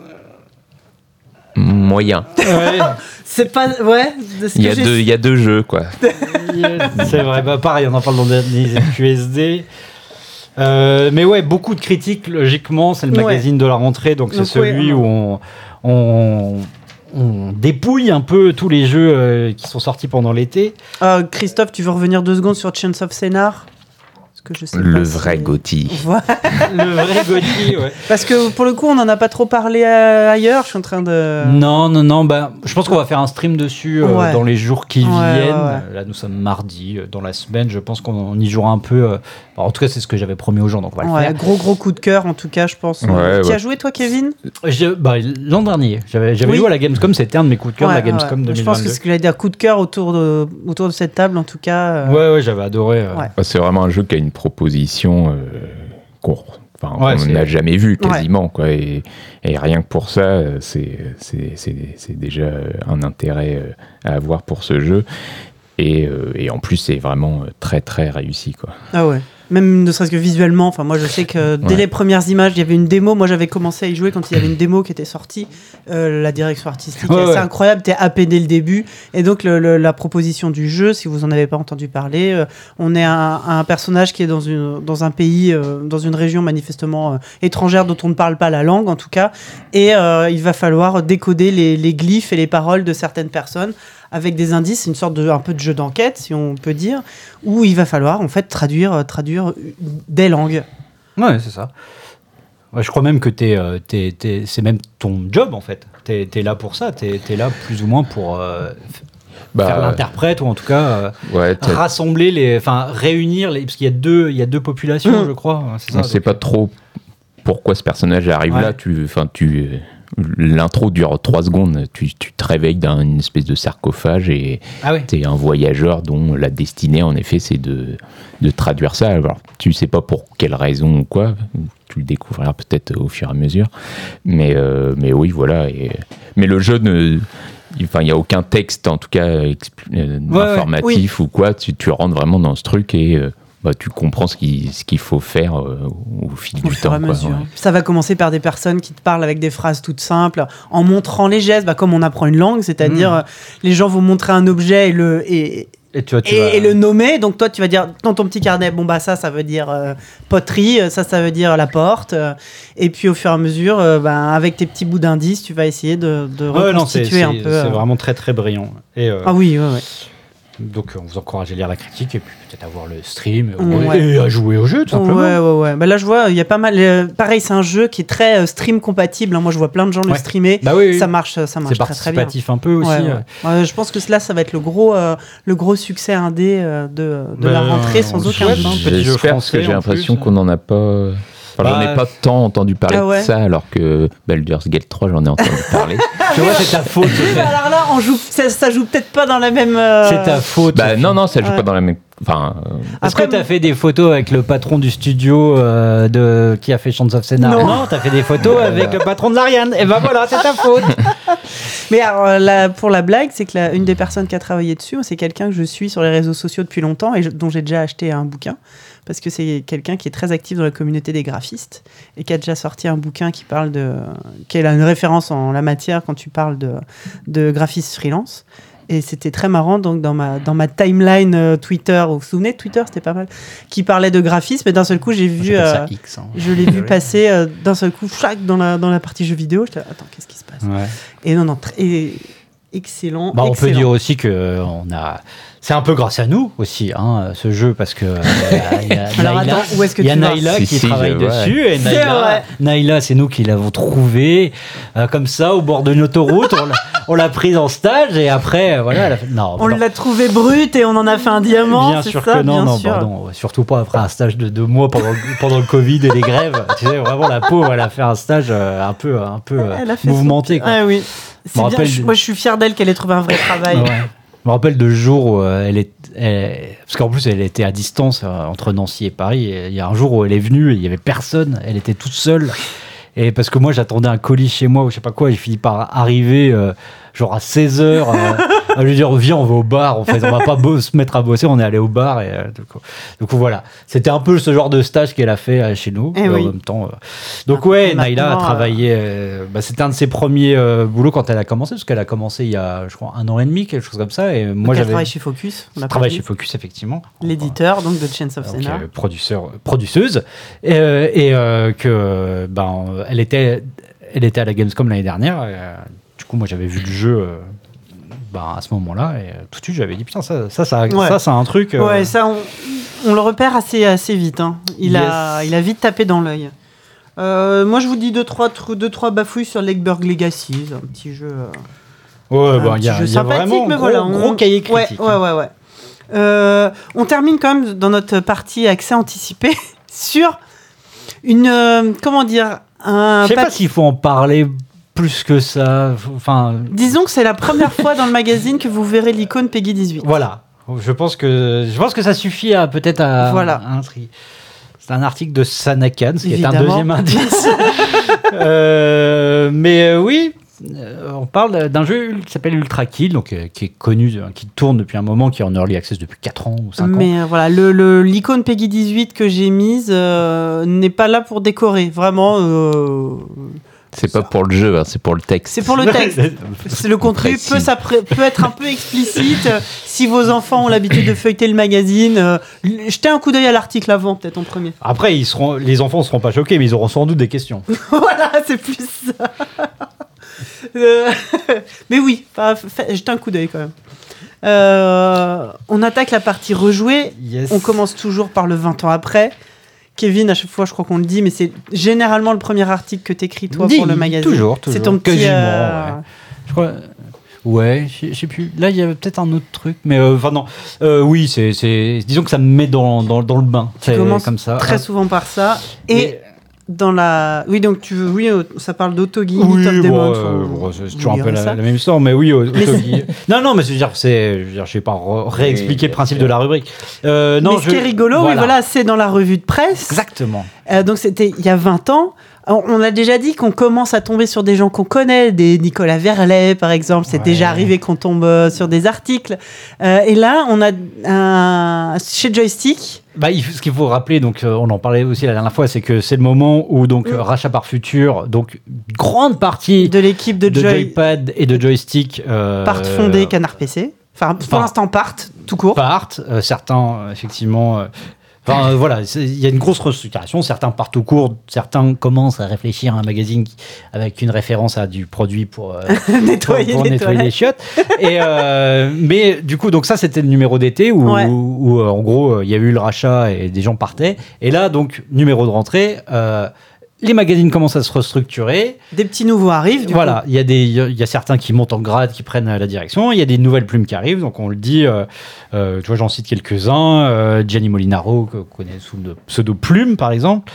Moyen. Ouais, [laughs] C'est pas. Ouais. de ce Il y, a deux, il y a deux jeux, quoi. [laughs] c'est vrai. Bah, pareil, on en parle dans le dernier ZQSD. Euh, mais ouais, beaucoup de critiques, logiquement, c'est le Ouais. magazine de la rentrée, donc c'est ouais, celui on- où on, on, on dépouille un peu tous les jeux euh, qui sont sortis pendant l'été. Euh, Christophe, tu veux revenir deux secondes sur Chance of Scénar que je sais Le pas si- vrai Gotti. Voilà. Le vrai Gauthier, ouais. Parce que pour le coup, on n'en a pas trop parlé euh, ailleurs. Je suis en train de. Non, non, non. Bah, je pense qu'on va faire un stream dessus euh, Ouais. dans les jours qui Ouais, viennent. ouais, Là, nous sommes mardi. euh, Dans la semaine, je pense qu'on on y jouera un peu. euh, bah, en tout cas, c'est ce que j'avais promis aux gens, donc on va le Ouais, faire. gros gros coup de cœur en tout cas, je pense. Ouais, tu ouais. as joué toi, Kevin? Bah, L'an dernier, j'avais Oui. joué à la Gamescom. C'était un de mes coups de cœur de la Gamescom ouais. 2022. Je pense que ce que j'allais dire, coup de cœur autour de, autour de cette table, en tout cas. euh, Ouais, ouais, j'avais adoré. euh. Ouais. Bah, C'est vraiment un jeu qui a une proposition euh, qu'on enfin, Ouais, n'a jamais vue quasiment. Quoi, et, et rien que pour ça, euh, c'est c'est- c'est- c'est déjà un intérêt euh, à avoir pour ce jeu. Et, euh, et en plus, c'est vraiment très très réussi. Quoi. Ah ouais. Même ne serait-ce que visuellement. Enfin, moi, je sais que dès Ouais. les premières images, il y avait une démo. Moi, j'avais commencé à y jouer quand il y avait une démo qui était sortie. Euh, la direction artistique Ouais, est assez ouais. incroyable. T'es happé dès le début. Et donc, le- le- la proposition du jeu, si vous en avez pas entendu parler, euh, on est un, un personnage qui est dans, une, dans un pays, euh, dans une région manifestement euh, étrangère dont on ne parle pas la langue, en tout cas. Et euh, il va falloir décoder les, les glyphes et les paroles de certaines personnes avec des indices, c'est une sorte de un peu de jeu d'enquête si on peut dire, où il va falloir en fait traduire euh, traduire des langues. Ouais, c'est ça. Ouais, je crois même que t'es, euh, t'es- t'es- c'est même ton job en fait. T'es es là pour ça. T'es es là plus ou moins pour euh, f- faire l'interprète ou en tout cas euh, Bah, ouais, rassembler les, enfin réunir les, parce qu'il y a deux, il y a deux populations, Mm. je crois. hein, c'est ça, on ne sait pas trop pourquoi ce personnage arrive Ouais. là. Tu, enfin, tu, l'intro dure trois secondes. Tu, tu te réveilles dans une espèce de sarcophage et Ah tu es un voyageur dont la destinée, en effet, c'est de, de traduire ça. Alors, tu sais pas pour quelle raison ou quoi. Tu le découvriras peut-être au fur et à mesure. Mais, euh, mais oui, voilà. Et, mais le jeu ne. Enfin, il n'y a aucun texte, en tout cas, euh, ouais. informatif ou quoi. Tu, tu rentres vraiment dans ce truc et euh, bah, tu comprends ce qu'il ce qu'il faut faire euh, au fil Au du temps. à quoi, mesure. ouais. Ça va commencer par des personnes qui te parlent avec des phrases toutes simples, en montrant les gestes, bah, comme on apprend une langue, c'est-à-dire Mm. euh, les gens vont montrer un objet et le, et, Et tu vois, tu et, vas- et le nommer. Donc toi, tu vas dire dans ton petit carnet, bon bah ça, ça veut dire euh, poterie, ça, ça veut dire la porte. euh, et puis au fur et à mesure, euh, bah, avec tes petits bouts d'indices, tu vas essayer de, de Ouais, non, c'est reconstituer un peu. c'est euh, vraiment très très brillant. Et euh, Ah oui, ouais, ouais. Donc on vous encourage à lire la critique et puis peut-être à voir le stream Ouais. et à jouer au jeu tout simplement. Ouais, ouais, ouais. Bah là, je vois, il y a pas mal. euh, pareil, c'est un jeu qui est très euh, stream compatible. hein. Moi, je vois plein de gens le streamer. Bah oui, oui. Ça marche, ça c'est marche très très bien. participatif un peu aussi. Ouais, ouais. euh. Ouais, je pense que cela, ça va être le gros, euh, le gros succès indé euh, de, de la rentrée sans aucun doute. jeu J'espère que j'ai l'impression qu'on n'en a pas. Enfin, j'en Bah, ai pas tant entendu parler Ah ouais de ça, alors que Baldur's Gate 3, j'en ai entendu parler. [laughs] Tu vois, c'est ta faute. [laughs] Alors là, on joue, ça, ça joue peut-être pas dans la même. euh, C'est ta faute. bah non, non, ça joue Ouais. pas dans la même. Enfin, euh, Est-ce Après, que t'as fait des photos avec le patron du studio euh, de qui a fait Chants of Scénar Non. t'as fait des photos avec le patron de l'Ariane. Et ben voilà, c'est ta faute. [laughs] Mais alors, euh, là, pour la blague, c'est que la- une des personnes qui a travaillé dessus, c'est quelqu'un que je suis sur les réseaux sociaux depuis longtemps et je- dont j'ai déjà acheté un bouquin. Parce que c'est quelqu'un qui est très actif dans la communauté des graphistes et qui a déjà sorti un bouquin qui parle de. qui est une référence en la matière quand tu parles de, de graphistes freelance. Et c'était très marrant, donc dans ma, dans ma timeline euh, Twitter, vous vous souvenez de Twitter, c'était pas mal, qui parlait de graphisme, et d'un seul coup j'ai vu, euh, X, hein. je l'ai vu [laughs] passer euh, d'un seul coup, chaque dans la, dans la partie jeux vidéo. J'étais là, attends, qu'est-ce qui se passe? Ouais. Et non, non, très- et- excellent. Bah, on peut dire aussi que euh, on a. C'est un peu grâce à nous aussi, hein, ce jeu, parce que [laughs] euh, il y a Alors Naïla- attends, où est-ce que il y a tu vas Naïla Si, qui si, travaille je dessus et Naïla, vrai. Naïla, c'est nous qui l'avons trouvé euh, comme ça au bord de l'autoroute. on l'a- on l'a prise en stage et après, euh, voilà. Elle a fait... Non, On non. l'a trouvé brut et on en a fait un diamant. Bien c'est sûr ça, que non, bien non, sûr. pardon. Surtout pas après un stage de deux mois pendant, le- pendant le Covid et les grèves. Tu sais, vraiment, la pauvre, elle a fait un stage euh, un peu, un peu euh, Elle a fait mouvementé. quoi. Ah oui. C'est me bien, rappelle je- du- moi, je suis fier d'elle qu'elle ait trouvé un vrai travail. Ouais. Je me rappelle de jours où euh, elle est. parce qu'en plus, elle était à distance euh, entre Nancy et Paris. Il y a un jour où elle est venue et il y avait personne. Elle était toute seule. Et parce que moi, j'attendais un colis chez moi ou je sais pas quoi. J'ai fini par arriver, euh, genre à 16h, [laughs] à lui dire Viens, on va au bar. En fait, on va pas se mettre à bosser. On est allé au bar. Et, euh, coup, voilà. C'était un peu ce genre de stage qu'elle a fait euh, chez nous. Eh Et oui. En même temps. euh, Donc, ouais, Naïla a travaillé. bah, C'était un de ses premiers boulots quand elle a commencé. Parce qu'elle a commencé il y a, je crois, un an et demi, quelque chose comme ça. Et moi, Donc, j'avais. chez Focus. on travaille chez Focus, effectivement. L'éditeur donc de Chains of Donc, Scénar. euh, producteur, produceuse. Et, et, que, ben, elle était, elle était à la Gamescom l'année dernière. et, euh, du coup, moi, j'avais vu le jeu euh, bah, à ce moment-là, et, euh, tout de suite, j'avais dit putain, ça, ça, ça, Ouais. ça, c'est un truc. euh, Ouais, ça, on, on le repère assez, assez vite. hein. Il, a, il a vite tapé dans l'œil. Euh, moi, je vous dis 2-3 deux, trois, deux, trois bafouilles sur Legberg Legacy, un petit jeu. Ouais, bah, il y a, petit jeu il y a sympathique, vraiment mais gros, voilà, on- gros cahier critique. ouais, hein. ouais, ouais. Euh, on termine quand même dans notre partie accès anticipé [laughs] sur une. comment dire un Je sais pas s'il faut en parler plus que ça. Enfin, Disons que c'est la première fois dans le magazine que vous verrez l'icône Peggy 18. voilà. Je pense que je pense que ça suffit à peut-être à, Voilà. à un tri. C'est un article de Sanakan, ce qui est un deuxième indice. [laughs] Euh, mais euh, oui, euh, on parle d'un jeu qui s'appelle Ultra Kill, donc euh, qui est connu, euh, qui tourne depuis un moment, qui est en early access depuis 4 ans ou 5 ans. Mais voilà, le- le- l'icône Peggy 18 que j'ai mise n'est pas là pour décorer. Vraiment, C'est pas pour le jeu, hein, c'est pour le texte. c'est pour le [laughs] texte. C'est le contenu peut, s'appré- peut être un peu explicite. [laughs] Si vos enfants ont l'habitude de feuilleter le magazine, euh, jetez un coup d'œil à l'article avant, peut-être en premier. Après, ils seront, les enfants ne seront pas choqués, mais ils auront sans doute des questions. [laughs] voilà, c'est plus ça. Euh, mais oui, jetez un coup d'œil quand même. Euh, on attaque la partie rejouée. Yes. On commence toujours par le 20 ans après. Kevin, à chaque fois, je crois qu'on le dit, mais c'est généralement le premier article que t'écris toi Dis, pour le magazine. Toujours, toujours. C'est ton petit. Euh, ouais. Je crois. Ouais, je sais plus. Là, il y avait peut-être un autre truc, mais euh, enfin non. Euh, oui, c'est, c'est, disons que ça me met dans, dans, dans le bain. Tu commences comme ça. Très souvent par ça. Et Mais- dans la. Oui, donc tu veux. Oui, euh, ça parle d'auto-guide, oui, Top bon, euh, bon, c'est toujours un peu la, même histoire, mais oui. au- Mais Autogi- [laughs] non, non, mais je veux dire, c'est, je je vais pas re- réexpliquer Oui, le principe de la rubrique. Euh, non, mais ce je- qui est rigolo, oui, voilà, c'est dans la revue de presse. Exactement. Euh, donc c'était il y a 20 ans. On a déjà dit qu'on commence à tomber sur des gens qu'on connaît, des Nicolas Verlet par exemple. C'est Ouais. déjà arrivé qu'on tombe euh, sur des articles. Euh, et là, on a un chez Joystick. Bah, ce qu'il faut rappeler, donc euh, on en parlait aussi la dernière fois, c'est que c'est le moment où donc Mm. rachat par futur, donc grande partie de l'équipe de, de Joy joypad et de joystick euh, part fondé Canard PC. Enfin, pour l'instant, partent, tout court. partent. Euh, certains, effectivement. Enfin, euh, voilà, il y a une grosse restructuration. Certains partent au cours, certains commencent à réfléchir à un magazine qui- avec une référence à du produit pour, euh, [laughs] nettoyer pour les nettoyer les toilettes. chiottes. Et, euh, mais du coup, donc ça, c'était le numéro d'été où, Ouais. où, où, en gros, il y a eu le rachat et des gens partaient. Et là, donc, numéro de rentrée, euh, les magazines commencent à se restructurer. Des petits nouveaux arrivent. Du voilà, il y, a des- il y a- certains qui montent en grade, qui prennent euh, la direction. Il y a des nouvelles plumes qui arrivent. Donc, on le dit, euh, euh, tu vois, j'en cite quelques-uns. Euh, Gianni Molinaro, que- connaît sous le pseudo Plume, par exemple.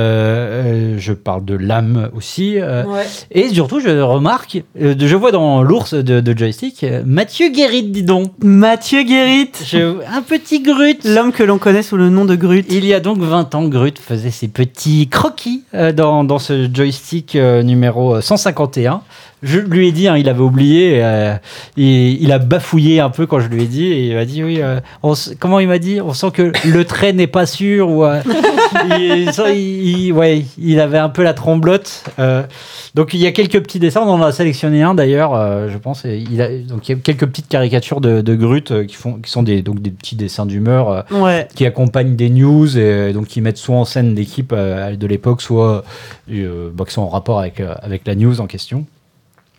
Euh, je parle de Lame aussi. Ouais. et surtout, je remarque, je vois dans l'ours de, de joystick, Mathieu Guérit, dis donc. Mathieu Guérit, un petit Grut. l'homme que l'on connaît sous le nom de Grut. Il y a donc 20 ans, Grut faisait ses petits croquis dans, dans ce joystick euh, numéro 151. Je lui ai dit, hein, il avait oublié, euh, il, il a bafouillé un peu quand je lui ai dit, et il m'a dit, oui, euh, on comment il m'a dit On sent que le trait n'est pas sûr, ou, euh, [laughs] il, ça, il- il- ouais, il avait un peu la tremblote. donc il y a quelques petits dessins, on en a sélectionné un d'ailleurs, je pense, et il a, donc il y a quelques petites caricatures de, de Grut qui, font, qui sont des, donc des petits dessins d'humeur. Ouais. qui accompagnent des news et donc qui mettent soit en scène l'équipe de l'époque, soit bah, qui sont en rapport avec, avec la news en question.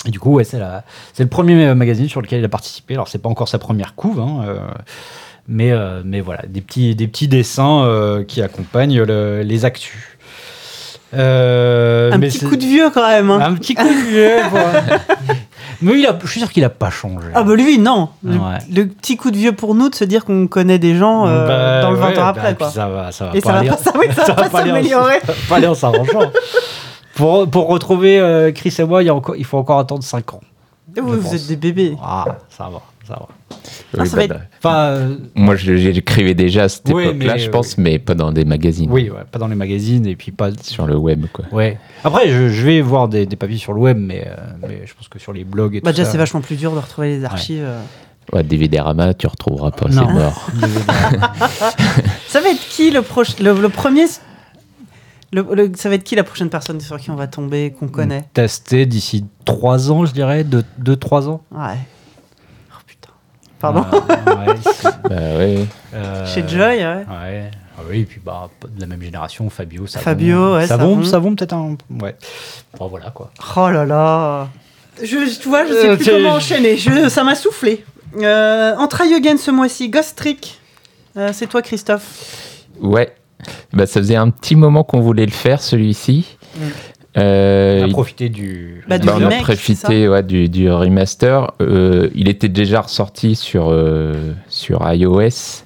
Et du coup, ouais, c'est la- c'est le premier euh, magazine sur lequel il a participé. Alors, c'est pas encore sa première couve, hein, euh, mais, euh, mais voilà, des petits, des petits dessins euh, qui accompagnent le- les actus. Euh, Un mais petit coup de vieux quand même. hein. Un petit coup de vieux. [laughs] Mais il a, je suis sûr qu'il a pas changé. Ah bah lui non. Le, Ouais. le petit coup de vieux pour nous de se dire qu'on connaît des gens Bah, dans le 20 ouais, ans bah, après quoi. Ça va, ça va Et ça va pas, ça, oui, ça va pas s'améliorer. [laughs] pas aller en s'arrangeant. Pour, pour retrouver euh, Chris et moi, il, y a encore, il faut encore attendre 5 ans. Et vous, êtes des bébés. Ah, ça va, ça va. Ah, ça va être- bah, Enfin, euh, Moi, j'écrivais déjà à cette Oui, époque-là, je pense, mais pas dans des magazines. oui, ouais, pas dans les magazines et puis pas Sur le web, quoi. Ouais. Après, je, je vais voir des, des papiers sur le web, mais, euh, mais je pense que sur les blogs et Bah tout déjà ça. c'est vachement plus dur de retrouver les archives. euh. Ouais, DVD Rama, tu retrouveras pas, c'est mort. [laughs] [laughs] Ça va être qui le, proche, le, le premier le- le- Ça va être qui la prochaine personne sur qui on va tomber, qu'on connaît Testé d'ici 3 ans, je dirais, 2-3 ans. Ouais. Oh putain. Pardon Ouais, ouais, [laughs] bah ouais. euh, Chez Joy, ouais. Ouais. Ah oui, et puis bah, de la même génération, Fabio, Savon. Fabio, ouais, Savon, Savon. Savon peut-être un. Ouais. Bon, voilà quoi. Oh là là. Je, tu vois, je sais Euh, plus comment enchaîner. Je, ça m'a soufflé. Euh, en Try Again ce mois-ci, Ghost Trick. Euh, c'est toi, Christophe. Ouais. Bah, ça faisait un petit moment qu'on voulait le faire, celui-ci. Mm. Euh, On a il- profité du. Bah, du bah, on a remake, c'est profité ouais, du, du remaster. Euh, il était déjà ressorti sur, euh, sur iOS.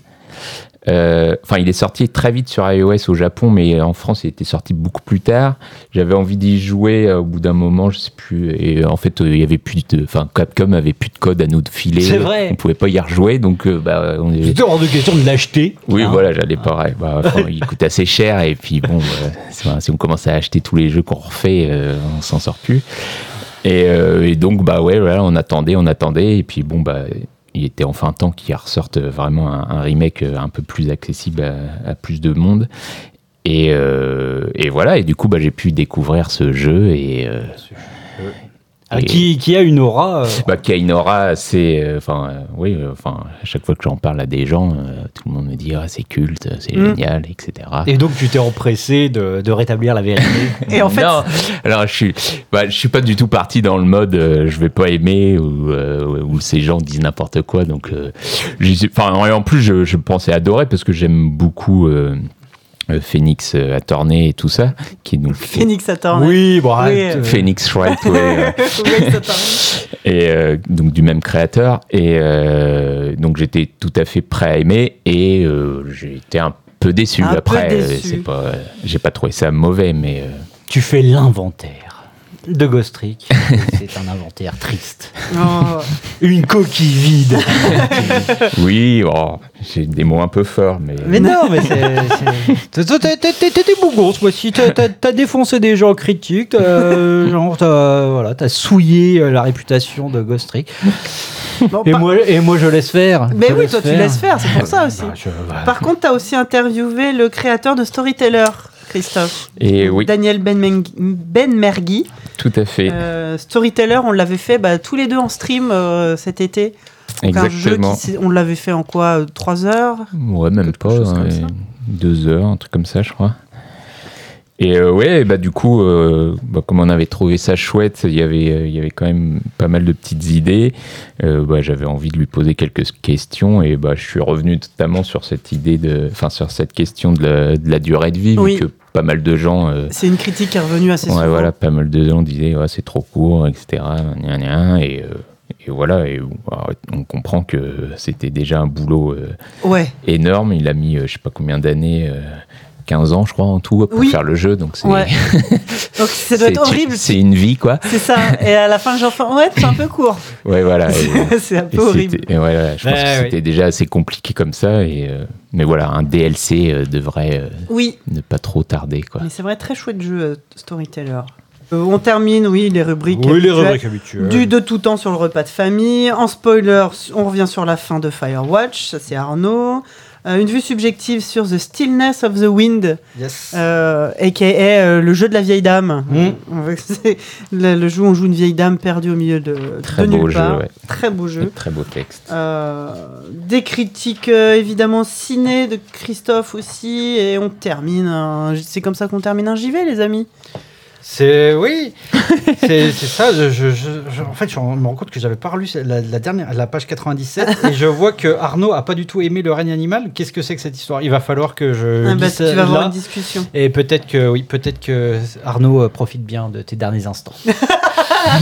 Euh, Enfin, il est sorti très vite sur iOS au Japon, mais en France, il était sorti beaucoup plus tard. J'avais envie d'y jouer euh, au bout d'un moment, je sais plus. Et euh, en fait, il y avait plus de. Enfin, Capcom avait plus de code à nous de filer. C'est vrai. On pouvait pas y rejouer, donc bah, on est. C'était hors de question de l'acheter. Oui, hein. voilà, j'allais pareil. Bah, il coûte assez cher et puis bon, bah, si on commence à acheter tous les jeux qu'on refait, euh, on s'en sort plus. Et, euh, et donc, bah ouais, voilà, on attendait, on attendait et puis bon, bah, il était enfin temps qu'il ressorte vraiment un, remake euh, un peu plus accessible à, plus de monde. Et, euh, et voilà, et du coup, bah, j'ai pu découvrir ce jeu et. euh, Ah, et- qui, qui a une aura. euh, bah, qui a une aura assez. euh, Enfin, euh, oui, euh, enfin, à chaque fois que j'en parle à des gens, euh, tout le monde me dit ah, c'est culte, c'est Mm. génial, etc. Et donc, tu t'es empressé de, de rétablir la vérité. [laughs] Et en fait, non, alors je suis, bah, je suis pas du tout parti dans le mode euh, je vais pas aimer ou, euh, où ces gens disent n'importe quoi. Donc, euh, enfin, et en plus, je, je pensais adorer parce que j'aime beaucoup euh, euh, Phoenix euh, à tourner et tout ça, qui est donc Phoenix Saturn. oui, bon, Oui, euh, Phoenix Wright, ouais, [laughs] euh, et euh, donc du même créateur. Et euh, donc j'étais tout à fait prêt à aimer et euh, j'ai été un peu déçu. Un Après, euh, déçu. c'est pas, j'ai pas trouvé ça mauvais, mais euh, Tu fais l'inventaire de Ghost Trick. [laughs] C'est un inventaire triste. Oh. Une coquille vide. [laughs] oui, oh, j'ai des mots un peu forts, mais. Mais non, mais c'est. t'as- t'as- t'as- T'étais bougon ce mois-ci. T'as- T'as t'as défoncé des gens critiques. t'as- [laughs] Genre, t'as voilà, t'as souillé euh, la réputation de Ghost Trick. Bon, Et par- moi, et moi, je laisse faire. Mais Je oui, toi, tu laisses faire, c'est pour ça aussi. Bah, je- Par contre, tu as aussi interviewé le créateur de Storyteller, Christophe. Et oui, Daniel Ben Benmergui. Tout à fait. Euh, Storyteller, on l'avait fait bah, tous les deux en stream euh, cet été. Donc, un jeu Exactement. qui, on l'avait fait en quoi 3 heures Ouais, même pas. chose comme ouais, ça. deux heures, un truc comme ça, je crois. Et euh, ouais, bah du coup, euh, bah, comme on avait trouvé ça chouette, il y avait, euh, il y avait quand même pas mal de petites idées. Euh, bah, J'avais envie de lui poser quelques questions et bah, je suis revenu notamment sur cette idée de, enfin sur cette question de la, de la durée de vie, Oui. vu que pas mal de gens, euh, C'est une critique qui est revenue assez ouais, souvent. voilà, pas mal de gens disaient ouais, c'est trop court, etc. gna, gna, et, euh, et voilà, et bah, on comprend que c'était déjà un boulot. euh, Ouais. énorme. Il a mis, euh, je sais pas combien d'années, euh, 15 ans, je crois, en tout, pour Oui. faire le jeu. Donc c'est Ouais. [laughs] Donc ça doit c'est- être horrible. C'est une vie, quoi. C'est ça. Et à la fin, j'en fais ouais, c'est un peu court. [laughs] Ouais, voilà. C'est [laughs] un et peu horrible. voilà, je pense Ouais, que ouais. c'était déjà assez compliqué comme ça. Et, euh, mais voilà, un DLC euh, devrait euh, Oui, ne pas trop tarder, quoi. mais c'est vrai, très chouette jeu, euh, Storyteller. Euh, on termine, oui, les rubriques. Oui, les rubriques habituelles. Du de tout temps sur le repas de famille. En spoiler, on revient sur la fin de Firewatch, ça c'est Arnaud. Euh, une vue subjective sur The Stillness of the Wind, Yes. euh, aka euh, le jeu de la vieille dame. Mm. [laughs] C'est le, le jeu où on joue une vieille dame perdue au milieu de, Très de beau nulle jeu, part. ouais. Très beau jeu. Très beau texte. Euh, des critiques euh, évidemment ciné de Christophe aussi et on termine c'est comme ça qu'on termine un JV les amis C'est oui, [laughs] c'est ça. Je, je- je- en fait, je me rends compte que j'avais pas relu la, la dernière, la page 97, [laughs] et je vois que Arnaud a pas du tout aimé le règne animal. Qu'est-ce que c'est que cette histoire? Il va falloir que je Ah bah, tu vas là. avoir une discussion Et peut-être que oui, peut-être que Arnaud euh, profite bien de tes derniers instants. [laughs]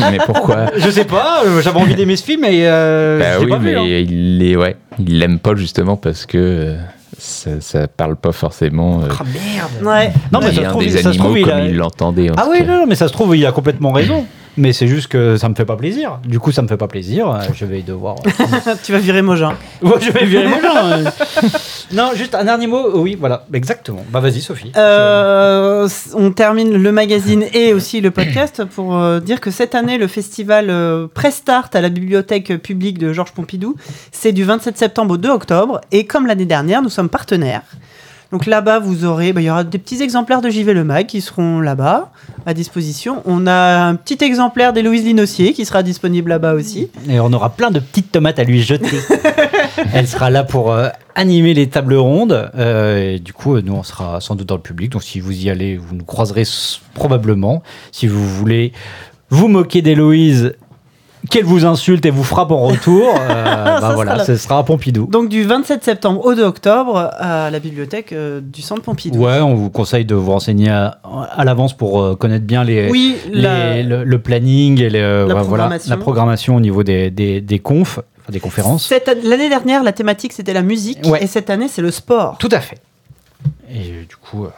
mais pourquoi? Je sais pas. euh, J'avais envie d'aimer ce film et euh, Bah oui, pas vu, mais hein. il est, ouais, il l'aime pas justement parce que euh, ça, ça parle pas forcément. euh, Ah merde. ouais Non, mais ça se trouve, des ça se animaux trouve, il comme a- il l'entendait. en Ah oui, non, mais ça se trouve, il a complètement raison. Mais c'est juste que ça me fait pas plaisir. Du coup, ça me fait pas plaisir. euh, Je vais devoir. euh, [laughs] tu vas virer Mogin [laughs] Ouais, je vais virer [laughs] euh. Non, juste un dernier mot. Oui, voilà, exactement. Bah vas-y, Sophie. Euh, on termine le magazine et aussi le podcast pour euh, dire que cette année, le festival euh, Prestart à la bibliothèque publique de Georges Pompidou, c'est du 27 septembre au 2 octobre. Et comme l'année dernière, nous sommes partenaires. Donc là-bas, vous aurez, bah, il y aura des petits exemplaires de JV Le Mag qui seront là-bas à disposition. On a un petit exemplaire d'Héloïse Linossier qui sera disponible là-bas aussi. Et on aura plein de petites tomates à lui jeter. [laughs] Elle sera là pour euh, animer les tables rondes. euh, et du coup, euh, nous, on sera sans doute dans le public. Donc, si vous y allez, vous nous croiserez probablement. Si vous voulez vous moquer d'Héloïse qu'elle vous insulte et vous frappe en retour, euh, [laughs] bah voilà, sera ce sera à Pompidou. Donc du 27 septembre au 2 octobre à la bibliothèque euh, du Centre Pompidou. Ouais, on vous conseille de vous renseigner à, à l'avance pour euh, connaître bien les, Oui, les- la- le, le planning et les, La ouais, voilà, programmation. la programmation au niveau des, des, des confs, enfin, des conférences. L'année dernière, la thématique c'était la musique Ouais. et cette année c'est le sport. Tout à fait. Et euh, du coup, euh,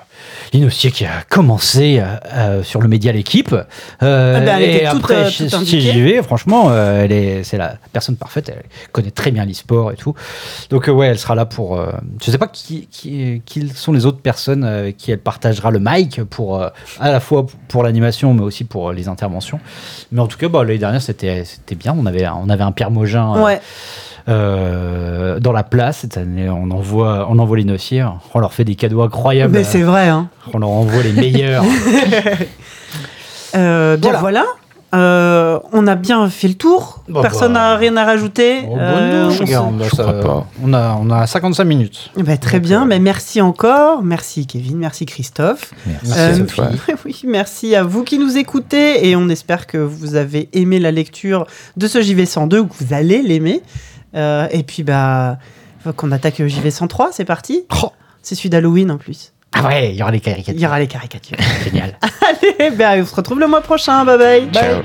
Linossier qui a commencé euh, sur le média L'équipe. Euh, Ah ben, elle et était toute, après, chez. JV, franchement, euh, elle est, c'est la personne parfaite. Elle connaît très bien l'e-sport et tout. Donc, ouais, elle sera là pour. je sais pas qui, qui, qui sont les autres personnes avec qui elle partagera le mic pour à la fois pour l'animation, mais aussi pour les interventions. Mais en tout cas, bah, l'année dernière, c'était, c'était bien. On avait, on avait un Pierre Mogin. Ouais. Euh, dans la place cette année on envoie on envoie les nossiers on leur fait des cadeaux incroyables Mais c'est vrai. Hein. on leur envoie les meilleurs [laughs] Euh, bien Voilà. voilà. Euh, on a bien fait le tour. Bah, Personne bah. n'a rien à rajouter. Oh, Euh, bonne on regarde, ça- a on a 55 minutes Eh ben, très Donc, bien, euh, mais merci encore. Merci Kevin, merci Christophe. Merci Euh, à toi. [laughs] oui, merci à vous qui nous écoutez et on espère que vous avez aimé la lecture de ce JV102 ou que vous allez l'aimer. Euh, et puis, bah, faut qu'on attaque le JV103, c'est parti. Oh. C'est celui d'Halloween en plus. ah ouais il y aura les caricatures Il y aura les caricatures. [laughs] génial Allez, ben, on se retrouve le mois prochain. Bye bye. Ciao.